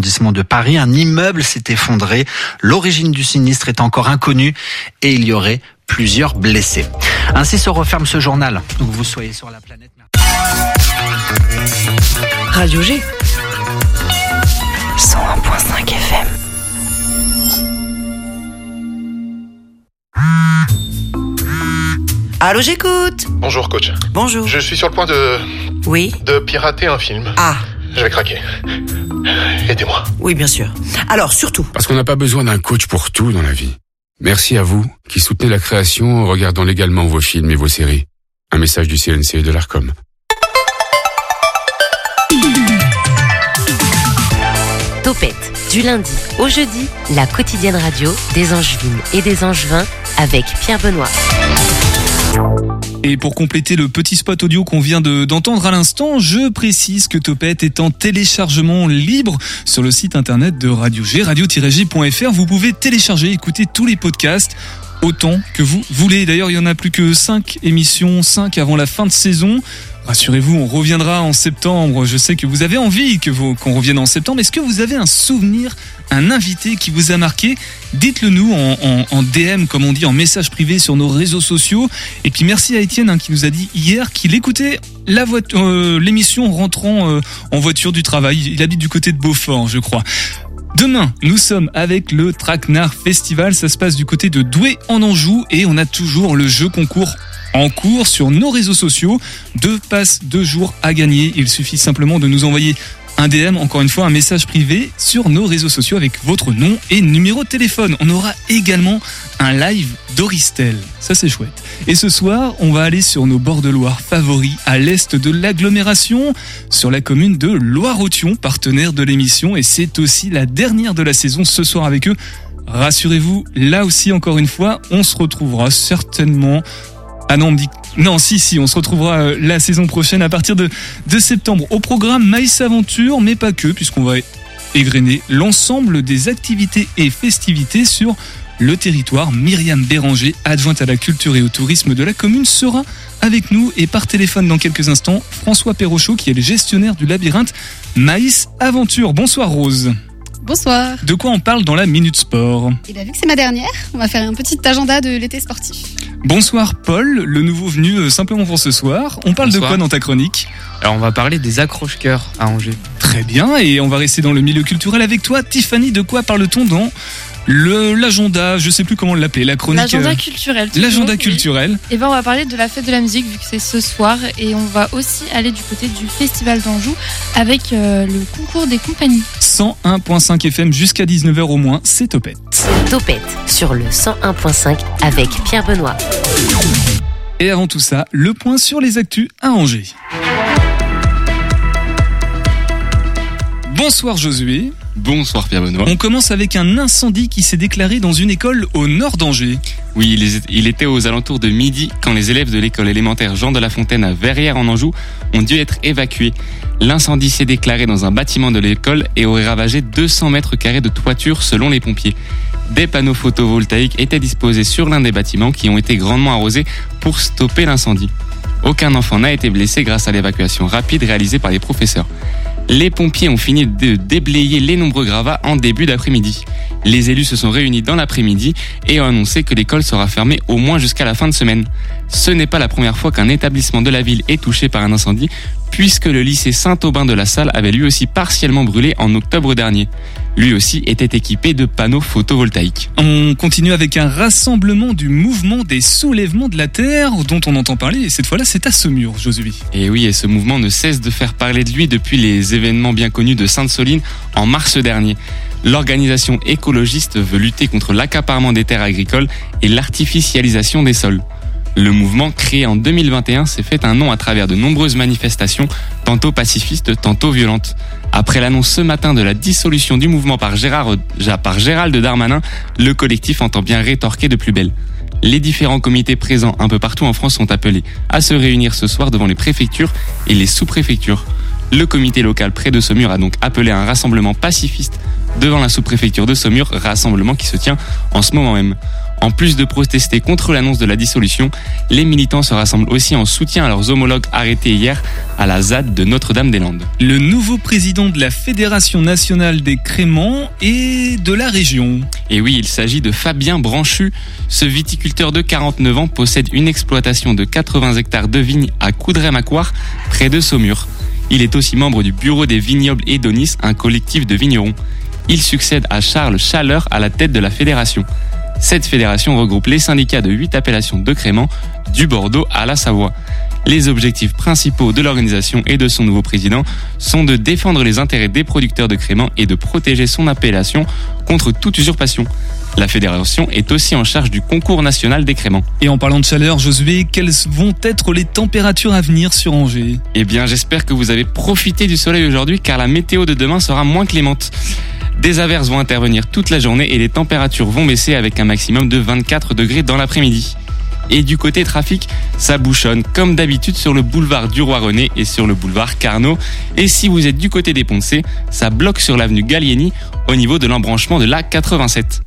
arrondissement de Paris. Un immeuble s'est effondré. L'origine du sinistre est encore inconnue et il y aurait plusieurs blessés. Ainsi se referme ce journal. Donc vous soyez sur la planète. Radio G. 101.5 FM. Allô, j'écoute. Bonjour coach. Bonjour. Je suis sur le point de Oui. de pirater un film. Ah, Je vais craquer. Aidez-moi. oui, bien sûr. Alors, surtout, Parce qu'on n'a pas besoin d'un coach pour tout dans la vie. Merci à vous qui soutenez la création en regardant légalement vos films et vos séries. Un message du CNC et de l'ARCOM. Topette, du lundi au jeudi, la quotidienne radio des Angevines et des Angevins avec Pierre Benoît. Et pour compléter le petit spot audio qu'on vient de- d'entendre à l'instant, je précise que Topette est en téléchargement libre sur le site internet de Radio G, radio-g.fr. Vous pouvez télécharger, écouter tous les podcasts autant que vous voulez. D'ailleurs, il y en a plus que 5 émissions, 5 avant la fin de saison. Rassurez-vous, on reviendra en septembre. Je sais que vous avez envie que qu'on revienne en septembre. Est-ce que vous avez un souvenir, un invité qui vous a marqué Dites-le nous en, DM, comme on dit, en message privé sur nos réseaux sociaux. Et puis merci à Étienne hein, qui nous a dit hier qu'il écoutait euh, l'émission en rentrant euh, en voiture du travail. Il habite du côté de Beaufort, je crois. Demain, nous sommes avec le Traquenard Festival. Ça se passe du côté de Douai en Anjou et on a toujours le jeu concours en cours sur nos réseaux sociaux. Deux passes, deux jours à gagner. Il suffit simplement de nous envoyer un DM, encore une fois, un message privé sur nos réseaux sociaux avec votre nom et numéro de téléphone. On aura également un live d'Oristel. Ça, c'est chouette. Et ce soir, on va aller sur nos bords de Loire favoris à l'est de l'agglomération, sur la commune de Loire-Othion, partenaire de l'émission. Et c'est aussi la dernière de la saison ce soir avec eux. Rassurez-vous, là aussi, encore une fois, on se retrouvera certainement. Ah non, on me dit non, si, si, on se retrouvera euh, la saison prochaine à partir de, septembre. Au programme Maïs Aventure, mais pas que, puisqu'on va égrener l'ensemble des activités et festivités sur le territoire. Myriam Béranger, adjointe à la culture et au tourisme de la commune, sera avec nous et par téléphone dans quelques instants, François Perrochot, qui est le gestionnaire du labyrinthe Maïs Aventure. Bonsoir Rose. Bonsoir. De quoi on parle dans la Minute Sport Et bien vu que c'est ma dernière, on va faire un petit agenda de l'été sportif. Bonsoir Paul, le nouveau venu euh, simplement pour ce soir. On parle de quoi dans ta chronique Alors on va parler des accroche-cœurs à Angers. Très bien, et on va rester dans le milieu culturel avec toi. Tiffany, de quoi parle-t-on dans l'agenda Je sais plus comment l'appeler, la chronique. L'agenda euh, culturel. L'agenda culturel. Et ben on va parler de la fête de la musique vu que c'est ce soir et on va aussi aller du côté du festival d'Anjou avec euh, le concours des compagnies. 101.5 FM jusqu'à 19h au moins, c'est Topette. Topette sur le 101.5 avec Pierre Benoît. Et avant tout ça, le point sur les actus à Angers. Bonsoir Josué. Bonsoir Pierre Benoît. On commence avec un incendie qui s'est déclaré dans une école au nord d'Angers. Oui, il était aux alentours de midi quand les élèves de l'école élémentaire Jean de la Fontaine à Verrières en Anjou ont dû être évacués. L'incendie s'est déclaré dans un bâtiment de l'école et aurait ravagé 200 mètres carrés de toiture selon les pompiers. Des panneaux photovoltaïques étaient disposés sur l'un des bâtiments qui ont été grandement arrosés pour stopper l'incendie. Aucun enfant n'a été blessé grâce à l'évacuation rapide réalisée par les professeurs. Les pompiers ont fini de déblayer les nombreux gravats en début d'après-midi. Les élus se sont réunis dans l'après-midi et ont annoncé que l'école sera fermée au moins jusqu'à la fin de semaine. Ce n'est pas la première fois qu'un établissement de la ville est touché par un incendie, puisque le lycée Saint-Aubin de la Salle avait lui aussi partiellement brûlé en octobre dernier. Lui aussi était équipé de panneaux photovoltaïques. On continue avec un rassemblement du mouvement des soulèvements de la Terre dont on entend parler et cette fois-là c'est à Saumur, Josué. Et oui, et ce mouvement ne cesse de faire parler de lui depuis les événements bien connus de Sainte-Soline en mars dernier. L'organisation écologiste veut lutter contre l'accaparement des terres agricoles et l'artificialisation des sols. Le mouvement, créé en 2021, s'est fait un nom à travers de nombreuses manifestations, tantôt pacifistes, tantôt violentes. Après l'annonce ce matin de la dissolution du mouvement par, Gérard, par Gérald Darmanin, le collectif entend bien rétorquer de plus belle. Les différents comités présents un peu partout en France sont appelés à se réunir ce soir devant les préfectures et les sous-préfectures. Le comité local près de Saumur a donc appelé un rassemblement pacifiste devant la sous-préfecture de Saumur, rassemblement qui se tient en ce moment même. En plus de protester contre l'annonce de la dissolution, les militants se rassemblent aussi en soutien à leurs homologues arrêtés hier à la ZAD de Notre-Dame-des-Landes. Le nouveau président de la Fédération nationale des créments et de la région. Et oui, il s'agit de Fabien Branchu. Ce viticulteur de 49 ans possède une exploitation de 80 hectares de vignes à Coudray-Macquart, près de Saumur. Il est aussi membre du bureau des vignobles Edonis, un collectif de vignerons. Il succède à Charles Chaleur à la tête de la fédération. Cette fédération regroupe les syndicats de 8 appellations de créments, du Bordeaux à la Savoie. Les objectifs principaux de l'organisation et de son nouveau président sont de défendre les intérêts des producteurs de créments et de protéger son appellation contre toute usurpation. La fédération est aussi en charge du concours national des créments. Et en parlant de chaleur, Josué, quelles vont être les températures à venir sur Angers? Eh bien, j'espère que vous avez profité du soleil aujourd'hui car la météo de demain sera moins clémente. Des averses vont intervenir toute la journée et les températures vont baisser avec un maximum de 24 degrés dans l'après-midi. Et du côté trafic, ça bouchonne comme d'habitude sur le boulevard du Roi René et sur le boulevard Carnot. Et si vous êtes du côté des Poncés, ça bloque sur l'avenue Gallieni au niveau de l'embranchement de la 87.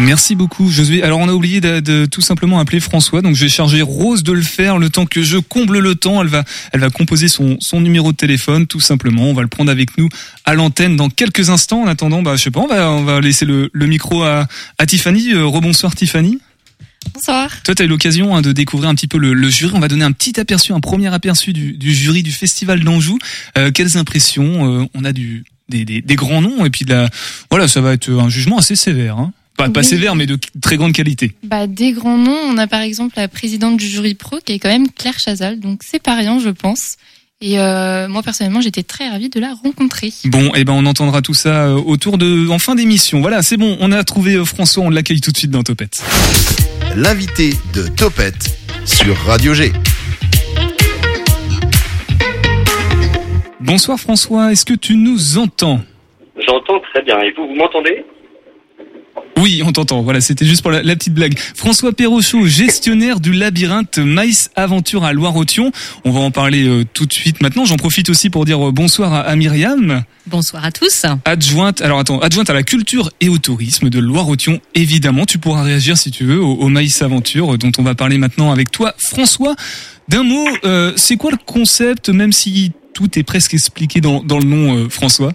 Merci beaucoup, Josué. Alors, on a oublié de, de, tout simplement appeler François, donc je vais charger Rose de le faire le temps que je comble le temps. Elle va, elle va composer son, son numéro de téléphone, tout simplement. On va le prendre avec nous à l'antenne dans quelques instants. En attendant, bah, je sais pas, on va, on va laisser le, le micro à, à Tiffany. Euh, rebonsoir, Tiffany. Bonsoir. Toi, tu as eu l'occasion hein, de découvrir un petit peu le, le, jury. On va donner un petit aperçu, un premier aperçu du, du jury du Festival d'Anjou. Euh, quelles impressions euh, On a du, des, des, des, grands noms et puis de la, voilà, ça va être un jugement assez sévère. Hein. Pas, pas oui. mais de très grande qualité. Bah, des grands noms. On a par exemple la présidente du jury pro qui est quand même Claire Chazal, donc c'est pas rien, je pense. Et euh, moi personnellement, j'étais très ravie de la rencontrer. Bon, et eh ben on entendra tout ça euh, autour de en fin d'émission. Voilà, c'est bon, on a trouvé euh, François, on l'accueille tout de suite dans Topette. L'invité de Topette sur Radio G. Bonsoir François, est-ce que tu nous entends? J'entends très bien. Et vous, vous m'entendez? Oui, on t'entend. Voilà, c'était juste pour la, la, petite blague. François Perrochot, gestionnaire du labyrinthe Maïs Aventure à Loire-Othion. On va en parler euh, tout de suite maintenant. J'en profite aussi pour dire euh, bonsoir à, à, Myriam. Bonsoir à tous. Adjointe, alors attends, adjointe à la culture et au tourisme de Loire-Othion. Évidemment, tu pourras réagir si tu veux au, au, Maïs Aventure dont on va parler maintenant avec toi, François. D'un mot, euh, c'est quoi le concept, même si tout est presque expliqué dans, dans le nom, euh, François?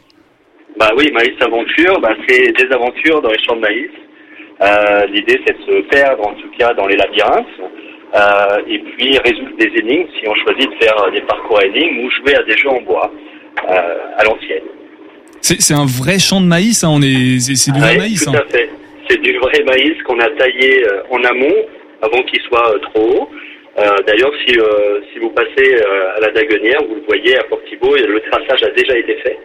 Bah oui, Maïs Aventure, bah c'est des aventures dans les champs de maïs. Euh, L'idée, c'est de se perdre, en tout cas, dans les labyrinthes, euh, et puis résoudre des énigmes, si on choisit de faire des parcours à énigmes, ou jouer à des jeux en bois, euh, à l'ancienne. C'est un vrai champ de maïs, hein, on est, c'est du vrai ouais, maïs. Tout hein. à fait. C'est du vrai maïs qu'on a taillé euh, en amont, avant qu'il soit euh, trop haut. D'ailleurs, si, si vous passez à la Daguenière, vous le voyez à Port-Thibault, le traçage a déjà été fait.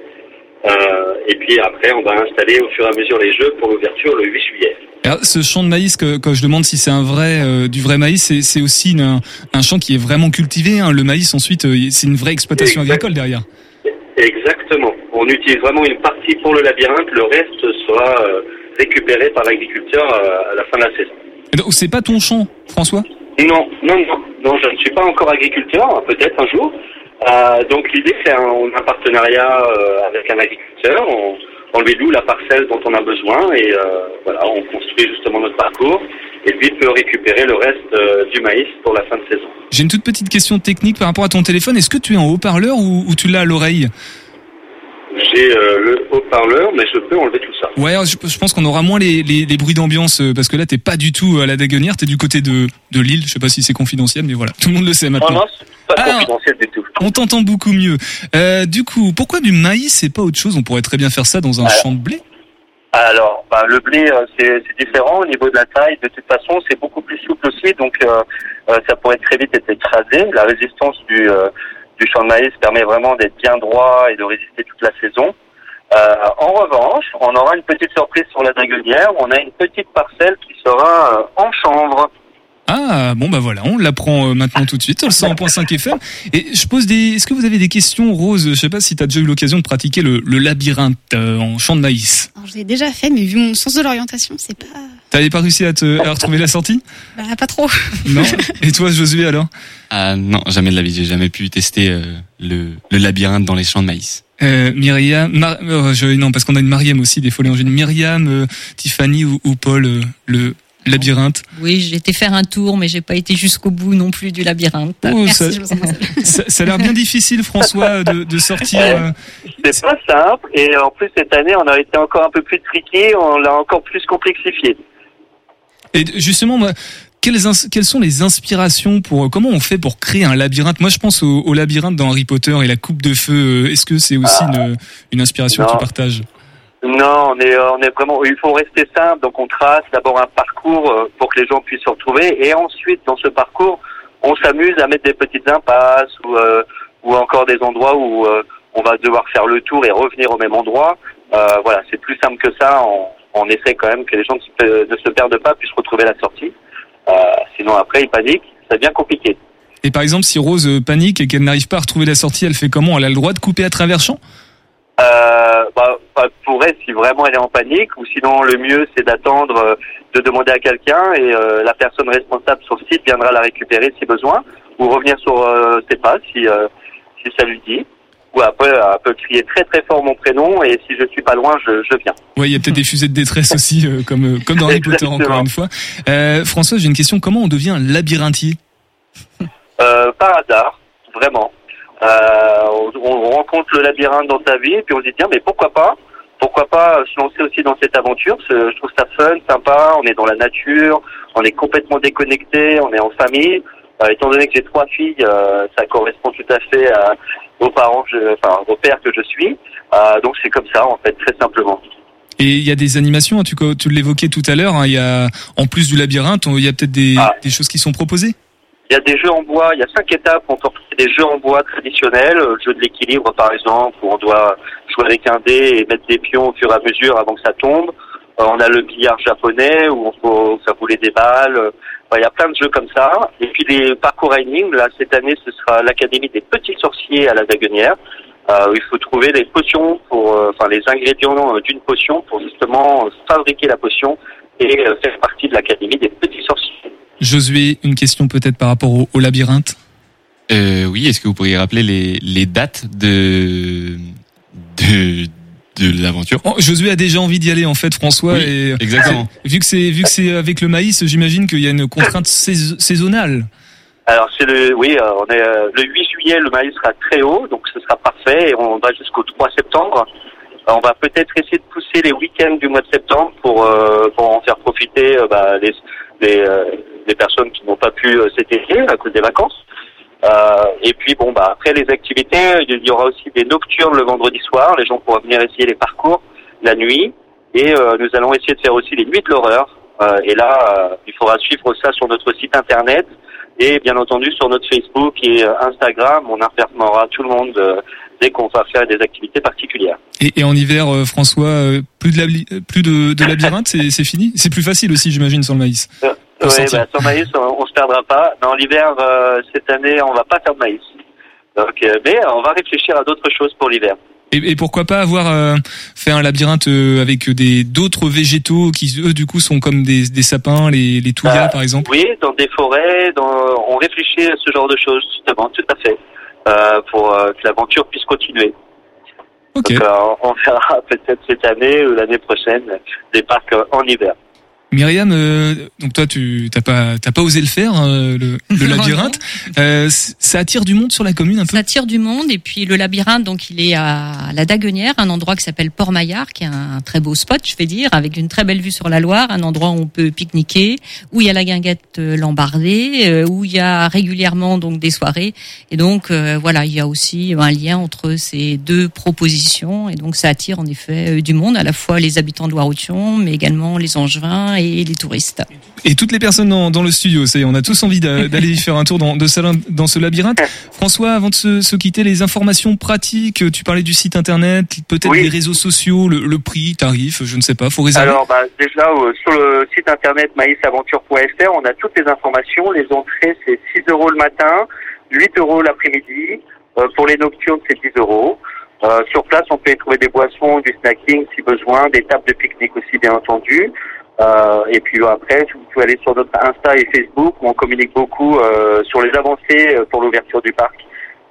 Euh, et puis après, on va installer au fur et à mesure les jeux pour l'ouverture le 8 juillet. Alors, ce champ de maïs, que, quand je demande si c'est un vrai, euh, du vrai maïs, c'est aussi une, un, un, champ qui est vraiment cultivé. Hein. Le maïs, ensuite, euh, c'est une vraie exploitation exact. agricole derrière. Exactement. On utilise vraiment une partie pour le labyrinthe, le reste sera récupéré par l'agriculteur à la fin de la saison. Donc, c'est pas ton champ, François? Non, non, non, non, je ne suis pas encore agriculteur, peut-être un jour. Euh, donc l'idée c'est un, un partenariat euh, avec un agriculteur, on, on, lui loue la parcelle dont on a besoin et euh, voilà, on construit justement notre parcours et lui peut récupérer le reste euh, du maïs pour la fin de saison. J'ai une toute petite question technique par rapport à ton téléphone. Est-ce que tu es en haut-parleur ou, ou, tu l'as à l'oreille? J'ai euh, le haut-parleur, mais je peux enlever tout ça. Ouais, je, je pense qu'on aura moins les, les, les bruits d'ambiance parce que là, t'es pas du tout à la Daguenière, t'es du côté de, de Lille. Je sais pas si c'est confidentiel, mais voilà, tout le monde le sait maintenant. Non, non, pas ah, confidentiel du tout. On t'entend beaucoup mieux. Euh, du coup, pourquoi du maïs et pas autre chose? On pourrait très bien faire ça dans un Alors, champ de blé. Alors, bah, le blé, c'est différent au niveau de la taille. De toute façon, c'est beaucoup plus souple aussi, donc euh, ça pourrait très vite être écrasé. La résistance du du champ de maïs permet vraiment d'être bien droit et de résister toute la saison. Euh, en revanche, on aura une petite surprise sur la dragonnière. On a une petite parcelle qui sera euh, en chanvre. Ah bon bah voilà, on l'apprend euh, maintenant tout de suite. Le 100.5 FM. Et je pose des. Est-ce que vous avez des questions, Rose? Je sais pas si tu as déjà eu l'occasion de pratiquer le, le labyrinthe euh, en champ de maïs. Alors, je l'ai déjà fait, mais vu mon sens de l'orientation, c'est pas T'avais pas réussi à, te, à retrouver la sortie Bah, pas trop. Non. Et toi, Josué, alors Ah non, jamais de la vie. J'ai jamais pu tester euh, le, le labyrinthe dans les champs de maïs. euh, Myriam, Mar- euh, je, non, parce qu'on a une Mariam aussi, des folies en jeunes. Myriam, euh, Tiffany ou, ou Paul, euh, le labyrinthe. Oui, j'ai été faire un tour, mais j'ai pas été jusqu'au bout non plus du labyrinthe. Oh, Merci, ça, ça, ça a l'air bien difficile, François, de, de sortir. euh, C'est pas simple et en plus cette année on a été encore un peu plus tricky, on l'a encore plus complexifié. Et justement, moi, quelles, quelles sont les inspirations pour comment on fait pour créer un labyrinthe? Moi, je pense au, au labyrinthe dans Harry Potter et la coupe de feu. Euh, Est-ce que c'est aussi une, une inspiration que Non. tu partages? Non, on est, on est vraiment. Il faut rester simple. Donc, on trace d'abord un parcours euh, pour que les gens puissent se retrouver, et ensuite, dans ce parcours, on s'amuse à mettre des petites impasses ou, euh, ou encore des endroits où euh, on va devoir faire le tour et revenir au même endroit. Euh, voilà, c'est plus simple que ça. On, on essaie quand même que les gens ne se, ne se perdent pas, puissent retrouver la sortie. Euh, sinon, après, ils paniquent. Ça devient compliqué. Et par exemple, si Rose euh, panique et qu'elle n'arrive pas à retrouver la sortie, elle fait comment? Elle a le droit de couper à travers champ? Euh, bah, pour elle, si vraiment elle est en panique, ou sinon le mieux c'est d'attendre, euh, de demander à quelqu'un et euh, la personne responsable sur le site viendra la récupérer si besoin, ou revenir sur euh, ses pas si, euh, si ça lui dit. Ou après, elle peut crier très très fort mon prénom et si je suis pas loin, je, je viens. Ouais, il y a peut-être des fusées de détresse aussi, euh, comme euh, comme dans Harry Potter encore une fois. Euh, François, j'ai une question. Comment on devient un labyrinthier? Euh, par hasard, vraiment. Euh, on, on rencontre le labyrinthe dans sa vie, et puis on se dit tiens, mais pourquoi pas? Pourquoi pas se lancer aussi dans cette aventure? Je trouve ça fun, sympa. On est dans la nature, on est complètement déconnecté, on est en famille. Euh, étant donné que j'ai trois filles, euh, ça correspond tout à fait à, aux parents, je- enfin aux pères que je suis. Euh, donc c'est comme ça en fait, très simplement. Et il y a des animations, hein, tu, l'évoquais tout à l'heure, hein, il y a, en plus du labyrinthe, il y a peut-être des, Ah. des choses qui sont proposées? Il y a des jeux en bois, il y a cinq étapes. On peut des jeux en bois traditionnels, euh, le jeu de l'équilibre par exemple, où on doit jouer avec un dé et mettre des pions au fur et à mesure avant que ça tombe. Euh, on a le billard japonais où on faut faire rouler des balles. Il y a plein de jeux comme ça. Et puis les parcours Reining, là cette année ce sera l'académie des petits sorciers à la Daguenière. Euh, où il faut trouver les potions pour, euh, enfin les ingrédients euh, d'une potion pour justement fabriquer la potion et euh, faire partie de l'académie des petits sorciers. Josué, une question peut-être par rapport au, au labyrinthe? Euh, oui, est-ce que vous pourriez rappeler les, les dates de de de l'aventure Oh, Josué a déjà envie d'y aller en fait, François. Oui, et exactement. Vu que c'est vu que c'est avec le maïs, j'imagine qu'il y a une contrainte sais- saisonnale. Alors c'est le oui, euh, on est euh, le 8 juillet, le maïs sera très haut, donc ce sera parfait et on va jusqu'au 3 septembre. Euh, on va peut-être essayer de pousser les week-ends du mois de septembre pour euh, pour en faire profiter euh, bah, les les, euh, les personnes qui n'ont pas pu euh, cet été à cause des vacances. Euh, et puis bon bah après les activités, il y aura aussi des nocturnes le vendredi soir. Les gens pourront venir essayer les parcours la nuit et euh, nous allons essayer de faire aussi les nuits de l'horreur. Euh, et là, il faudra suivre ça sur notre site internet et bien entendu sur notre Facebook et Instagram. On informera tout le monde dès qu'on va faire des activités particulières. Et, et en hiver, François, plus de plus de, de labyrinthe, c'est fini? C'est plus facile aussi, j'imagine, sur le maïs. Oui, sortir. bah, sur maïs, on, perdra pas. Dans l'hiver, euh, cette année, on va pas faire de maïs. Donc, euh, mais on va réfléchir à d'autres choses pour l'hiver. Et, et pourquoi pas avoir euh, fait un labyrinthe euh, avec des d'autres végétaux qui eux du coup sont comme des, des sapins, les, les touillas Euh, par exemple? Oui, dans des forêts, dans, on réfléchit à ce genre de choses, justement, tout à fait, euh, pour euh, que l'aventure puisse continuer. Ok. Donc, euh, on verra peut-être cette année ou l'année prochaine des parcs euh, en hiver. Myriam, euh, donc toi tu t'as pas t'as pas osé le faire euh, le, le labyrinthe. Euh, ça attire du monde sur la commune un peu. Ça attire du monde et puis le labyrinthe, donc il est à la Daguenière, un endroit qui s'appelle Port-Maillard, qui est un très beau spot, je vais dire, avec une très belle vue sur la Loire, un endroit où on peut pique-niquer, où il y a la guinguette euh, Lambardée, euh, où il y a régulièrement donc des soirées et donc euh, voilà, il y a aussi un lien entre ces deux propositions et donc ça attire en effet du monde, à la fois les habitants de Loire-Othion, mais également les Angevins et les touristes. Et toutes les personnes dans, dans le studio, ça y est, on a tous envie d'a- d'aller faire un tour dans, de ce, dans ce labyrinthe. François, avant de se, se quitter, les informations pratiques, tu parlais du site internet, peut-être Oui. des réseaux sociaux, le, le prix, tarif, je ne sais pas, faut réserver. Alors, bah, déjà, euh, sur le site internet maïsaventure.fr, on a toutes les informations. Les entrées, c'est 6 euros le matin, 8 euros l'après-midi. Euh, pour les nocturnes, c'est 10 euros. Euh, sur place, on peut y trouver des boissons, du snacking si besoin, des tables de pique-nique aussi, bien entendu. Euh, et puis après, vous pouvez aller sur notre Insta et Facebook où on communique beaucoup euh, sur les avancées euh, pour l'ouverture du parc.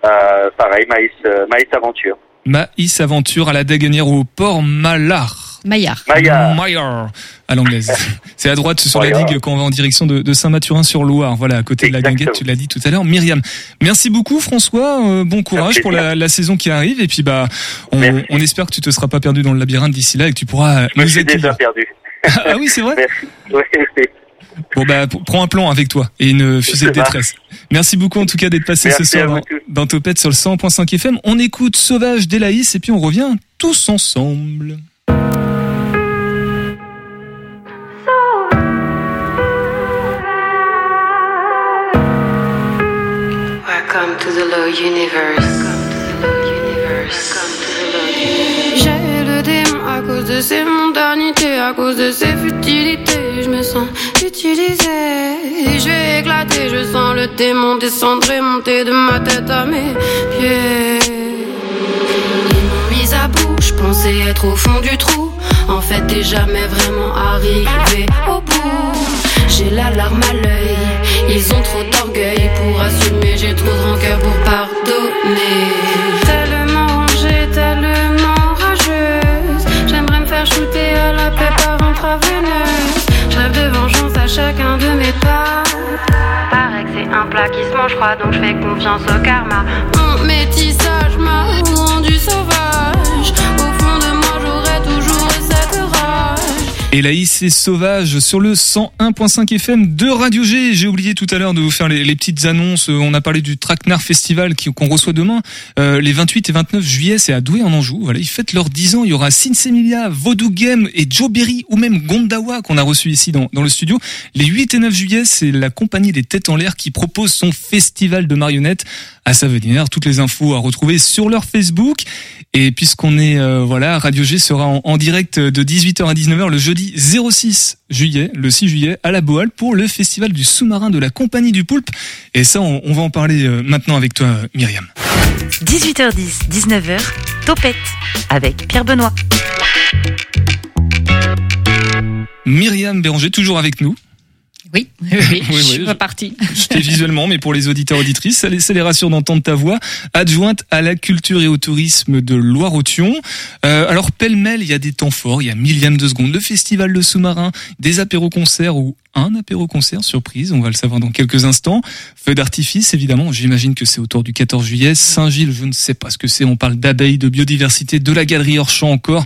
Euh, pareil, Maïs, euh, Maïs Aventure. Maïs Aventure à la Daguenière au port Malard. Maillard. Maillard. Maillard à l'anglaise. C'est à droite sur la Maillard. digue quand on va en direction de, de Saint-Mathurin-sur-Loire. Voilà, à côté de la guinguette, tu l'as dit tout à l'heure. Myriam, merci beaucoup François. Euh, bon courage pour la, la saison qui arrive. Et puis bah, on, espère que tu te seras pas perdu dans le labyrinthe d'ici là et que tu pourras Je me nous suis déjà perdu. ah oui, c'est vrai. Merci. Oui, oui. Bon bah, prends un plan avec toi et une fusée de détresse. Merci beaucoup en tout cas d'être passé Merci ce soir dans, dans Topette sur le 100.5 FM. On écoute Sauvage d'Elaïs et puis on revient tous ensemble. Welcome to the low universe. J'ai de ses mondanités, à cause de ses futilités. Je me sens utilisée. Et je vais éclater, je sens le démon descendre et monter de ma tête à mes pieds. Mise à bout, je pensais être au fond du trou. En fait, t'es jamais vraiment arrivé au bout. J'ai la larme à l'œil, ils ont trop d'orgueil pour assumer. J'ai trop de rancœur pour pardonner. Je rêve de vengeance à chacun de mes pas. Paraît que c'est un plat qui se mange froid, donc je fais confiance au karma. Mon métissage m'a rendu sauvage. Rage. Elaïs et Sauvage sur le 101.5 FM de Radio G. J'ai oublié tout à l'heure de vous faire les, petites annonces. Euh, On a parlé du Traquenard Festival qu'on reçoit demain. Euh, les 28 et 29 juillet, c'est à Douai en Anjou. Voilà, ils fêtent leurs 10 ans. Il y aura Sinsemilia, Vodou Game et Joe Berry ou même Gondawa qu'on a reçu ici dans, dans le studio. Les 8 et 9 juillet, c'est la compagnie des Têtes en l'air qui propose son festival de marionnettes à Savenir. Toutes les infos à retrouver sur leur Facebook. Et puisqu'on est, euh, voilà, Radio G sera en, en direct de 18h à 19h le jeudi 06 juillet, le 6 juillet, à la Boale pour le festival du sous-marin de la Compagnie du Poulpe. Et ça, on, on va en parler euh, maintenant avec toi, Myriam. 18h10, 19h, Topette avec Pierre Benoît. Myriam Béranger, toujours avec nous. Oui, oui, oui, Oui, je suis. Je t'ai visuellement, mais pour les auditeurs auditrices, ça les, ça les rassure d'entendre ta voix. Adjointe à la culture et au tourisme de Loire-Othion. Euh, alors, pêle-mêle, il y a des temps forts, il y a millième de seconde, le festival de sous-marin, des apéros-concerts ou un apéro-concert, surprise, on va le savoir dans quelques instants. Feu d'artifice, évidemment, j'imagine que c'est autour du 14 juillet. Saint-Gilles, je ne sais pas ce que c'est, on parle d'abeilles, de biodiversité, de la galerie hors champ encore.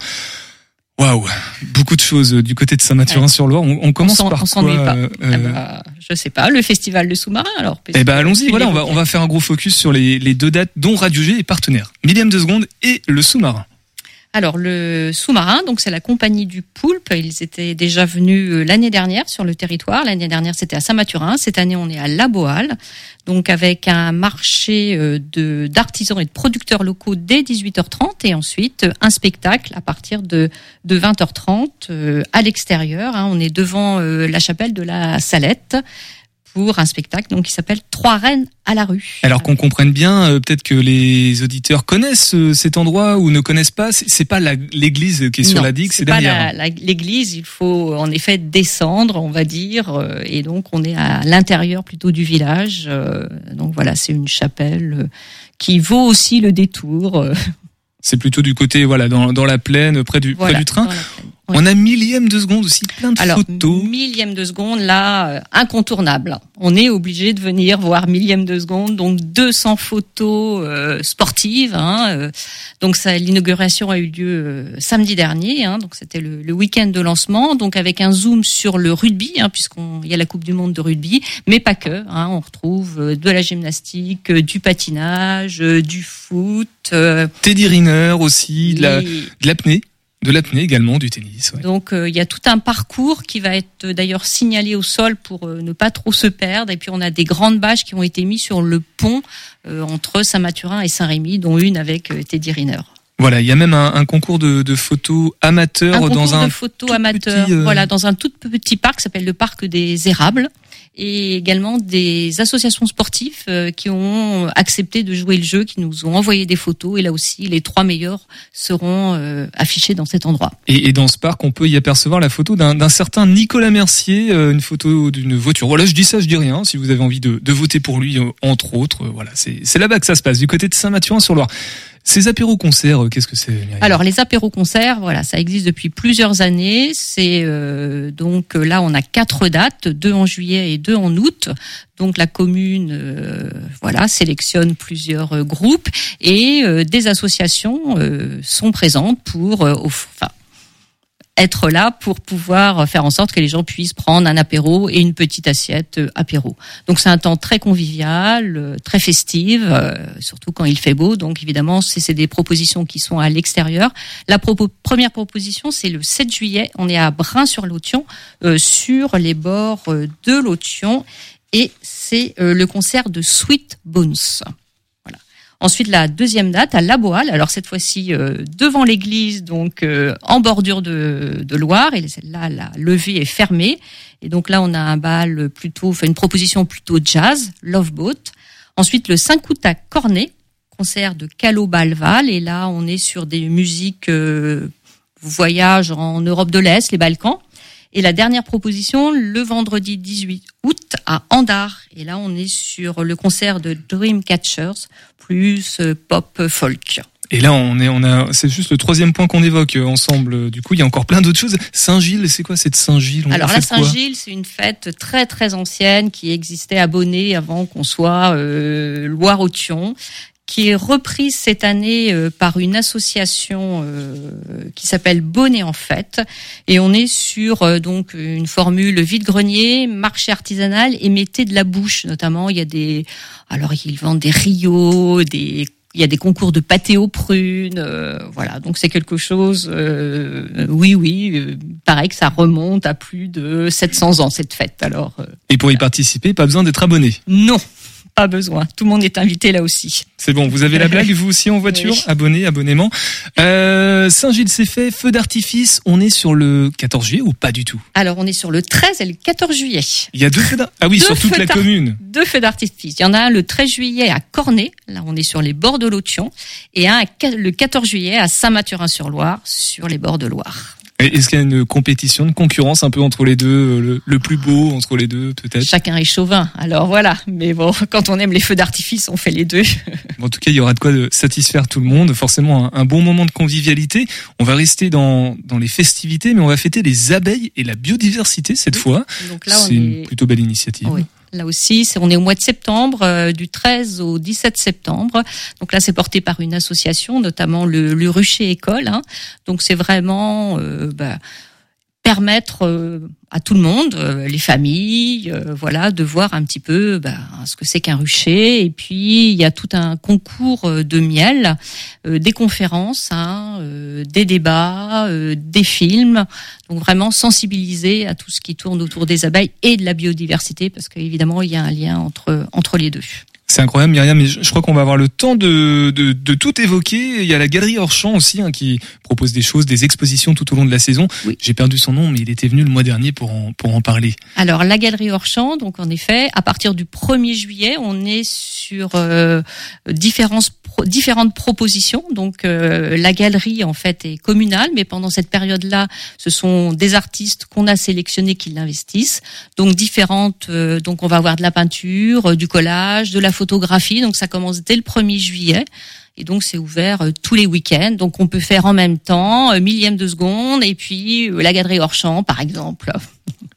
Waouh, beaucoup de choses du côté de Saint-Mathurin-sur-Loire. On, on commence s'en- par on quoi, pas. euh, Ah bah, je sais pas, le festival de sous-marin alors. eh ben que allons-y, voilà, on va, on va faire un gros focus sur les, les deux dates dont Radio G est partenaire. Millième de seconde et le sous-marin. Alors le sous-marin, donc c'est la compagnie du Poulpe. Ils étaient déjà venus euh, l'année dernière sur le territoire. L'année dernière c'était à Saint-Mathurin. Cette année on est à La Boale, donc avec un marché euh, d'artisans et de producteurs locaux dès 18h30 et ensuite un spectacle à partir de de 20h30 euh, à l'extérieur. hein. On est devant la chapelle de la Salette pour un spectacle donc qui s'appelle Trois reines à la rue. Alors qu'on comprenne bien, euh, peut-être que les auditeurs connaissent euh, cet endroit ou ne connaissent pas. C'est pas l'église qui est sur Non, la digue, c'est derrière. l'église. Il faut en effet descendre, on va dire, euh, et donc on est à l'intérieur plutôt du village. donc voilà, c'est une chapelle qui vaut aussi le détour. C'est plutôt du côté, voilà, dans, dans la plaine, près du, voilà, près du train. Oui. On a millième de seconde aussi, plein de Alors, photos. millième de seconde, là, euh, incontournable. On est obligé de venir voir millième de seconde, donc 200 photos euh, sportives. Hein, euh, donc ça, l'inauguration a eu lieu euh, samedi dernier, hein, donc c'était le, le week-end de lancement, donc avec un zoom sur le rugby, hein, puisqu'il y a la Coupe du Monde de rugby, mais pas que. Hein, on retrouve de la gymnastique, du patinage, du foot. euh, Teddy Riner aussi, de la- les- de l'apnée. Également, du tennis. ouais. donc euh, il y a tout un parcours qui va être euh, d'ailleurs signalé au sol pour euh, ne pas trop se perdre. Et puis on a des grandes bâches qui ont été mises sur le pont euh, entre Saint-Mathurin et Saint-Rémy, dont une avec Teddy Riner. Voilà, il y a même un, un concours de, de photos amateurs Un concours dans un de photos amateurs, petit, voilà, dans un tout petit parc qui s'appelle le parc des Érables. Et également des associations sportives euh, qui ont accepté de jouer le jeu, qui nous ont envoyé des photos. Et là aussi, les trois meilleurs seront euh, affichés dans cet endroit. Et, et, dans ce parc, on peut y apercevoir la photo d'un certain Nicolas Mercier, euh, une photo d'une voiture. Voilà, je dis ça, je dis rien. Si vous avez envie de, de voter pour lui, entre autres, voilà, c'est là-bas que ça se passe, du côté de Saint-Mathurin-sur-Loire. Ces apéros-concerts, qu'est-ce que c'est Alors les apéros-concerts, voilà, ça existe depuis plusieurs années. C'est euh, donc là, on a quatre dates, deux en juillet et deux en août. Donc la commune, euh, voilà, sélectionne plusieurs groupes et euh, des associations euh, sont présentes pour, enfin, être là pour pouvoir faire en sorte que les gens puissent prendre un apéro et une petite assiette euh, apéro. Donc c'est un temps très convivial, euh, très festif, euh, surtout quand il fait beau. Donc évidemment, c'est des propositions qui sont à l'extérieur. La première proposition, c'est le 7 juillet. On est à Brun-sur-Lotion, sur les bords de Lotion, et c'est le concert de Sweet Bones. Ensuite, la deuxième date à La Boale, alors cette fois-ci euh, devant l'église, donc euh, en bordure de, de Loire. Et celle-là, la levée est fermée. Et donc là, on a un bal plutôt, enfin une proposition plutôt jazz, Love Boat. Ensuite, le 5 août Cornet, concert de Calo Balval. Et là, on est sur des musiques euh, voyage en Europe de l'Est, les Balkans. Et la dernière proposition, le vendredi 18 août à Andar. Et là, on est sur le concert de Dreamcatchers, plus euh, pop folk. Et là, on est, on a, c'est juste le troisième point qu'on évoque euh, ensemble. Du coup, il y a encore plein d'autres choses. Saint-Gilles, c'est quoi cette Saint-Gilles? Alors la Saint-Gilles, c'est une fête très très ancienne qui existait à Bonnet avant qu'on soit euh, Loire-Othion qui est reprise cette année euh, par une association euh, qui s'appelle Bonnet en Fête. Et on est sur euh, donc une formule vide-grenier, marché artisanal et mettez de la bouche. Notamment, il y a des, alors ils vendent des rios, des il y a des concours de pâté aux prunes, voilà. Donc c'est quelque chose, oui, oui, pareil que ça remonte à plus de 700 ans cette fête. Alors. Et pour y participer, pas besoin d'être abonné? Non, pas besoin. Tout le monde est invité là aussi. C'est bon, vous avez la blague, vous aussi en voiture, abonné, abonnement. Euh, Saint-Gilles, c'est fait, feu d'artifice, on est sur le 14 juillet ou pas du tout? Alors on est sur le 13 et le 14 juillet. Il y a deux feux d'artifice Ah oui, sur toute la commune. Deux feux d'artifice. Il y en a un le 13 juillet à Cornet, là on est sur les bords de l'Otion, et un le 14 juillet à Saint-Mathurin-sur-Loire, sur les bords de Loire. Est-ce qu'il y a une compétition, une concurrence un peu entre les deux, euh, le, plus beau entre les deux peut-être? Chacun est chauvin, alors voilà. Mais bon, quand on aime les feux d'artifice, on fait les deux. en tout cas, il y aura de quoi de satisfaire tout le monde. Forcément, un, bon moment de convivialité. On va rester dans, dans les festivités, mais on va fêter les abeilles et la biodiversité cette fois. C'est une plutôt belle initiative. Oui. Là aussi, on est au mois de septembre, euh, du 13 au 17 septembre. Donc là, c'est porté par une association, notamment le, le Rucher École. Hein. Donc c'est vraiment euh, bah, permettre euh, à tout le monde, euh, les familles, euh, voilà, de voir un petit peu bah, ce que c'est qu'un rucher. Et puis il y a tout un concours de miel, des conférences, hein, des débats, des films. Donc vraiment sensibiliser à tout ce qui tourne autour des abeilles et de la biodiversité, parce qu'évidemment il y a un lien entre entre les deux. C'est incroyable, Myriam, mais je, crois qu'on va avoir le temps de, de, de, tout évoquer. Il y a la galerie hors champ aussi, hein, qui propose des choses, des expositions tout au long de la saison. J'ai perdu son nom, mais il était venu le mois dernier pour en, pour en parler. Alors, la galerie hors champ, donc en effet, à partir du 1er juillet, on est sur euh, différentes différentes propositions. Donc euh, la galerie en fait est communale, mais pendant cette période-là, ce sont des artistes qu'on a sélectionnés qui l'investissent. Donc différentes. Euh, donc on va avoir de la peinture, euh, du collage, de la Donc ça commence dès le 1er juillet. Et donc c'est ouvert tous les week-ends. Donc on peut faire en même temps millième de seconde et puis la galerie hors champ par exemple.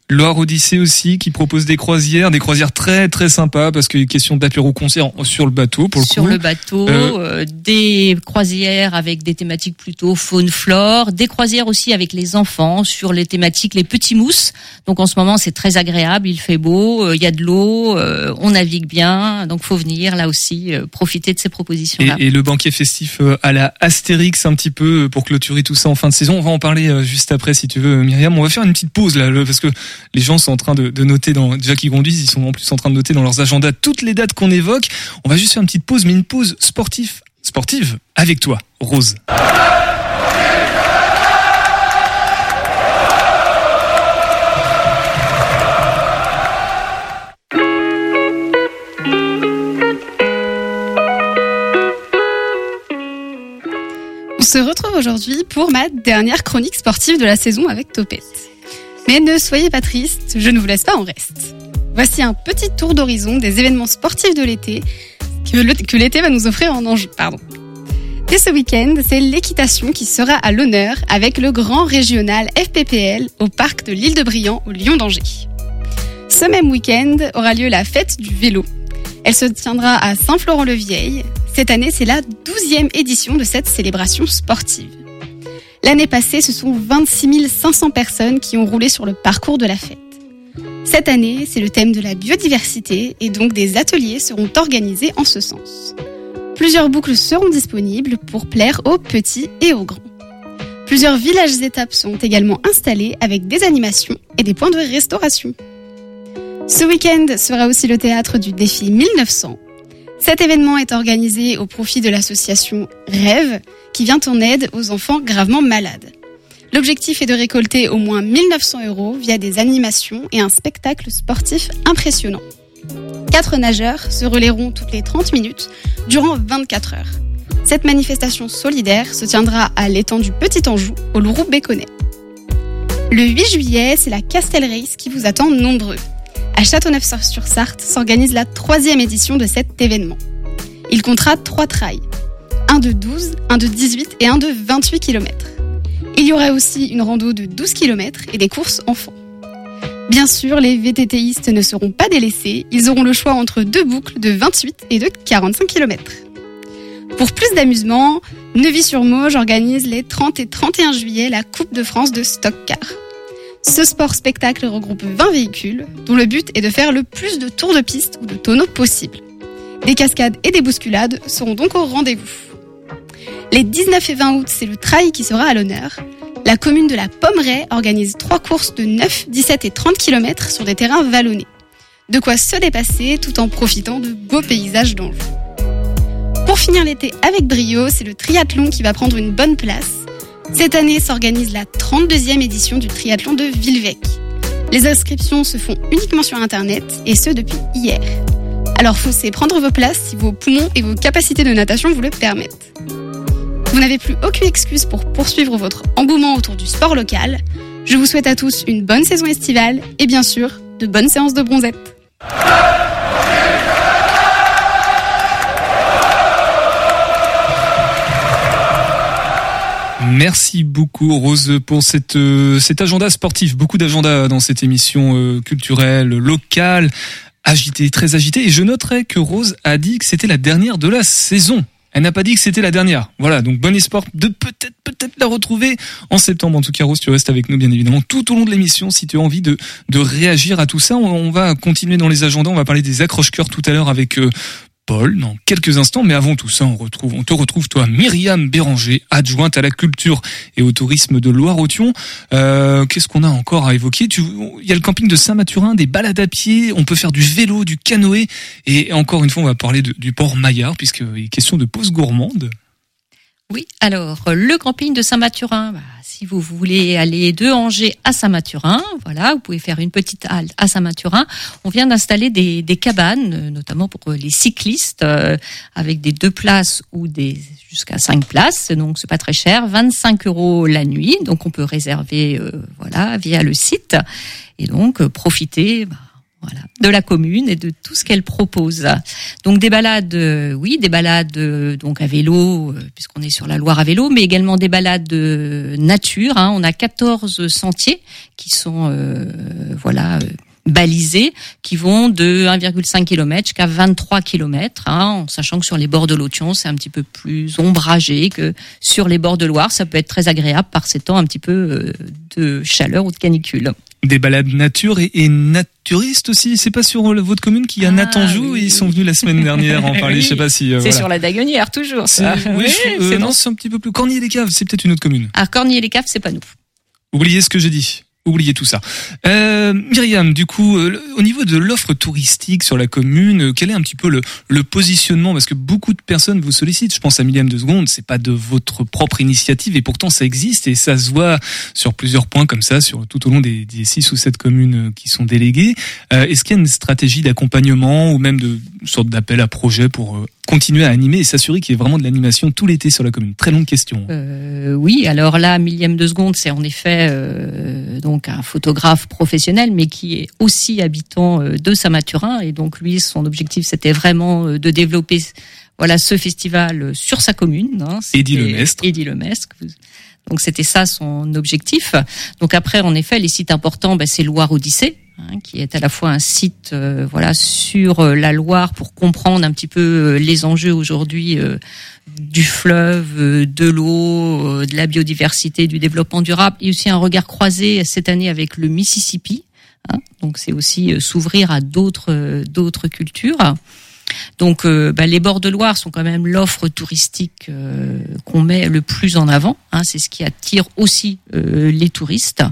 Loire Odyssée aussi qui propose des croisières, des croisières très très sympas parce qu'il y a question d'apéro concert sur le bateau pour le sur coup. Sur le bateau, euh, euh, des croisières avec des thématiques plutôt faune flore, des croisières aussi avec les enfants sur les thématiques les petits mousses. Donc en ce moment c'est très agréable, il fait beau, euh, il y a de l'eau, on navigue bien, donc faut venir là aussi profiter de ces propositions là. Et, et, le banquet festif à la Astérix un petit peu pour clôturer tout ça en fin de saison. On va en parler juste après si tu veux Myriam. On va faire une petite pause là parce que les gens sont en train de, noter dans, déjà qu'ils conduisent, ils sont en plus en train de noter dans leurs agendas toutes les dates qu'on évoque. On va juste faire une petite pause, mais une pause sportive, sportive avec toi, Rose. On se retrouve aujourd'hui pour ma dernière chronique sportive de la saison avec Topette. Mais ne soyez pas triste, je ne vous laisse pas en reste. Voici un petit tour d'horizon des événements sportifs de l'été que l'été va nous offrir en Anjou. Pardon. Dès ce week-end, c'est l'équitation qui sera à l'honneur avec le grand régional FPPL au parc de l'île de Briand au Lyon d'Angers. Ce même week-end aura lieu la fête du vélo. Elle se tiendra à Saint-Florent-le-Vieil. Cette année, c'est la 12e édition de cette célébration sportive. L'année passée, ce sont 26 500 personnes qui ont roulé sur le parcours de la fête. Cette année, c'est le thème de la biodiversité et donc des ateliers seront organisés en ce sens. Plusieurs boucles seront disponibles pour plaire aux petits et aux grands. Plusieurs villages étapes sont également installés avec des animations et des points de restauration. Ce week-end sera aussi le théâtre du défi 1900. Cet événement est organisé au profit de l'association Rêve qui vient en aide aux enfants gravement malades. L'objectif est de récolter au moins 1900 euros via des animations et un spectacle sportif impressionnant. Quatre nageurs se relayeront toutes les 30 minutes durant 24 heures. Cette manifestation solidaire se tiendra à l'étang du Petit Anjou, au Lourou Béconnet. Le 8 juillet, c'est la Castel Race qui vous attend nombreux. À Châteauneuf-sur-Sarthe s'organise la troisième édition de cet événement. Il comptera trois trails. Un de 12, un de 18 et un de 28 km. Il y aura aussi une rando de 12 km et des courses enfants. Bien sûr, les VTTistes ne seront pas délaissés, ils auront le choix entre deux boucles de 28 et de 45 km. Pour plus d'amusement, Neuvy-sur-Mauge organise les 30 et 31 juillet la Coupe de France de Stock Car. Ce sport spectacle regroupe 20 véhicules, dont le but est de faire le plus de tours de piste ou de tonneaux possible. Des cascades et des bousculades seront donc au rendez-vous. Les 19 et 20 août, c'est le trail qui sera à l'honneur la commune de la Pommeraye organise trois courses de 9, 17 et 30 km sur des terrains vallonnés. De quoi se dépasser tout en profitant de beaux paysages d'Anjou. Pour finir l'été avec brio, c'est le triathlon qui va prendre une bonne place. Cette année s'organise la 32e édition du triathlon de Villevec. Les inscriptions se font uniquement sur Internet et ce depuis hier. Alors foncez prendre vos places si vos poumons et vos capacités de natation vous le permettent. Vous n'avez plus aucune excuse pour poursuivre votre engouement autour du sport local. Je vous souhaite à tous une bonne saison estivale et bien sûr de bonnes séances de bronzette. Merci beaucoup Rose pour cette, euh, cet agenda sportif. Beaucoup d'agendas dans cette émission euh, culturelle, locale, agitée, très agitée. Et je noterai que Rose a dit que c'était la dernière de la saison. Elle n'a pas dit que c'était la dernière. Voilà, donc bon espoir de peut-être peut-être la retrouver en septembre. En tout cas, Rose, tu restes avec nous bien évidemment tout au long de l'émission si tu as envie de, de réagir à tout ça. On, va continuer dans les agendas. On va parler des accroche-cœurs tout à l'heure avec euh, Paul dans quelques instants. Mais avant tout ça, on retrouve, on te retrouve toi, Myriam Béranger, adjointe à la culture et au tourisme de Loire-Othion. Euh, Qu'est-ce qu'on a encore à évoquer? Il y a le camping de Saint-Mathurin, des balades à pied. On peut faire du vélo, du canoë. Et encore une fois, on va parler du port Maillard puisqu'il est question de pause gourmande. Oui, alors le camping de Saint-Mathurin, bah, si vous voulez aller de Angers à Saint-Mathurin, voilà, vous pouvez faire une petite halte à Saint-Mathurin. On vient d'installer des, cabanes, euh, notamment pour les cyclistes, euh, avec des deux places ou des jusqu'à cinq places. Donc c'est pas très cher, 25 euros la nuit. Donc on peut réserver, euh, voilà, via le site et donc profiter. Bah, de la commune et de tout ce qu'elle propose. Donc des balades, euh, oui, des balades euh, donc à vélo, euh, puisqu'on est sur la Loire à vélo, mais également des balades de nature. Hein. On a 14 sentiers qui sont, voilà balisés qui vont de 1,5 km jusqu'à 23 km, hein, en sachant que sur les bords de l'Othion, c'est un petit peu plus ombragé que sur les bords de Loire. Ça peut être très agréable par ces temps un petit peu de chaleur ou de canicule des balades nature et, et naturistes aussi. C'est pas sur votre commune qu'il y a ah, Nathan Jou ils sont venus la semaine dernière en parler. Je sais pas si. Euh, c'est sur la Daguenière toujours. Oui, euh, non, c'est un petit peu plus. Cornier les Caves, c'est peut-être une autre commune. Ah, Cornier les Caves, c'est pas nous. Oubliez ce que j'ai dit. Oubliez tout ça. Euh, Myriam, du coup, euh, au niveau de l'offre touristique sur la commune, euh, quel est un petit peu le, le, positionnement? Parce que beaucoup de personnes vous sollicitent. Je pense à Millième de seconde, c'est pas de votre propre initiative et pourtant ça existe et ça se voit sur plusieurs points comme ça, sur tout au long des, des six ou sept communes qui sont déléguées. Est-ce qu'il y a une stratégie d'accompagnement ou même de sorte d'appel à projet pour continuer à animer et s'assurer qu'il y ait vraiment de l'animation tout l'été sur la commune Très longue question. Euh, oui, alors là, millième de seconde, c'est en effet euh, donc un photographe professionnel, mais qui est aussi habitant euh, de Saint-Mathurin. Et donc lui, son objectif, c'était vraiment euh, de développer voilà ce festival sur sa commune. Hein, Eddie Lemestre. Eddie Lemestre. Donc c'était ça son objectif. Donc après, en effet, les sites importants, ben, c'est Loire Odyssée. hein, qui est à la fois un site euh, voilà sur euh, la Loire pour comprendre un petit peu euh, les enjeux aujourd'hui du fleuve, de l'eau, de la biodiversité, du développement durable, et aussi un regard croisé cette année avec le Mississippi. hein. donc c'est aussi s'ouvrir à d'autres cultures. Donc euh, bah, les bords de Loire sont quand même l'offre touristique euh, qu'on met le plus en avant. hein. c'est ce qui attire aussi euh, les touristes.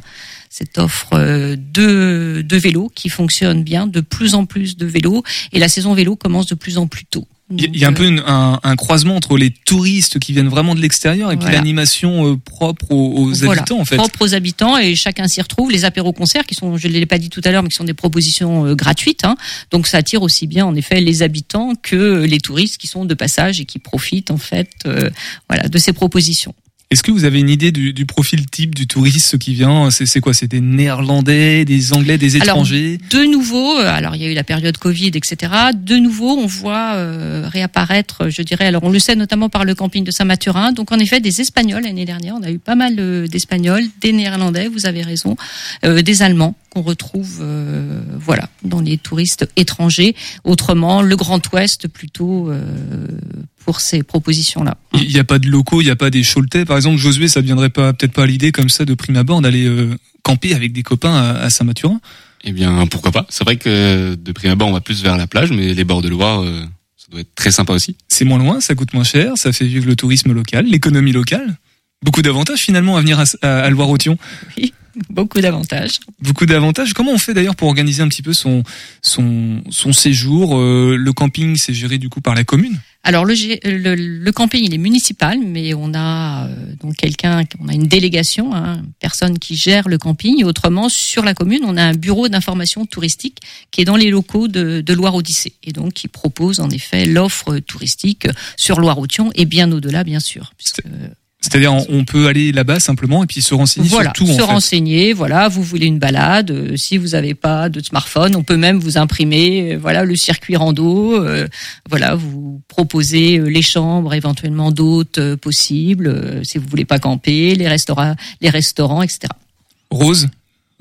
Cette offre euh, de, de vélos qui fonctionne bien, de plus en plus de vélos, et la saison vélo commence de plus en plus tôt. Il y a- un peu une- un, un croisement entre les touristes qui viennent vraiment de l'extérieur et puis Voilà. l'animation euh, propre aux, aux Voilà, habitants en fait. propre aux habitants et chacun s'y retrouve. Les apéros-concerts qui sont, je ne l'ai pas dit tout à l'heure, mais qui sont des propositions euh, gratuites. hein. Donc ça attire aussi bien en effet les habitants que les touristes qui sont de passage et qui profitent en fait euh, voilà de ces propositions. Est-ce que vous avez une idée du, du profil type du touriste qui vient? C'est c'est quoi? C'est des Néerlandais, des Anglais, des Alors, étrangers? de nouveau, euh, alors il y a eu la période Covid, etc. De nouveau, on voit euh, réapparaître, je dirais, alors on le sait notamment par le camping de Saint-Mathurin. Donc en effet, des Espagnols l'année dernière, on a eu pas mal euh, d'Espagnols, des Néerlandais, vous avez raison, euh, des Allemands qu'on retrouve, euh, voilà, dans les touristes étrangers. Autrement, le Grand Ouest plutôt euh, pour ces propositions-là. Il n'y a pas de locaux, il n'y a pas des Choletais. Par exemple, Josué, ça ne viendrait pas peut-être pas à l'idée comme ça de prime abord d'aller euh, camper avec des copains à, à Saint-Mathurin? Eh bien, pourquoi pas C'est vrai que de prime abord, on va plus vers la plage, mais les bords de Loire, euh, ça doit être très sympa aussi. C'est moins loin, ça coûte moins cher, ça fait vivre le tourisme local, l'économie locale. Beaucoup d'avantages finalement à venir à, à, à Loire-Othion. Oui, beaucoup d'avantages. Beaucoup d'avantages. Comment on fait d'ailleurs pour organiser un petit peu son son, son séjour Euh, Le camping, c'est géré du coup par la commune? Alors le, le, le camping il est municipal, mais on a euh, donc quelqu'un, on a une délégation, hein, une personne qui gère le camping. Et autrement, sur la commune, on a un bureau d'information touristique qui est dans les locaux de, de Loire Odyssée et donc qui propose en effet l'offre touristique sur Loire-Othion et bien au-delà, bien sûr. puisque- C'est-à-dire on- peut aller là-bas simplement et puis se renseigner voilà, sur tout se en fait. renseigner. Voilà, vous voulez une balade. euh, si vous n'avez pas de smartphone, on peut même vous imprimer. euh, voilà, le circuit rando. euh, voilà, vous proposez euh, les chambres, éventuellement d'hôtes euh, possibles. euh, si vous voulez pas camper, les restaurants, les restaurants, etc. Rose,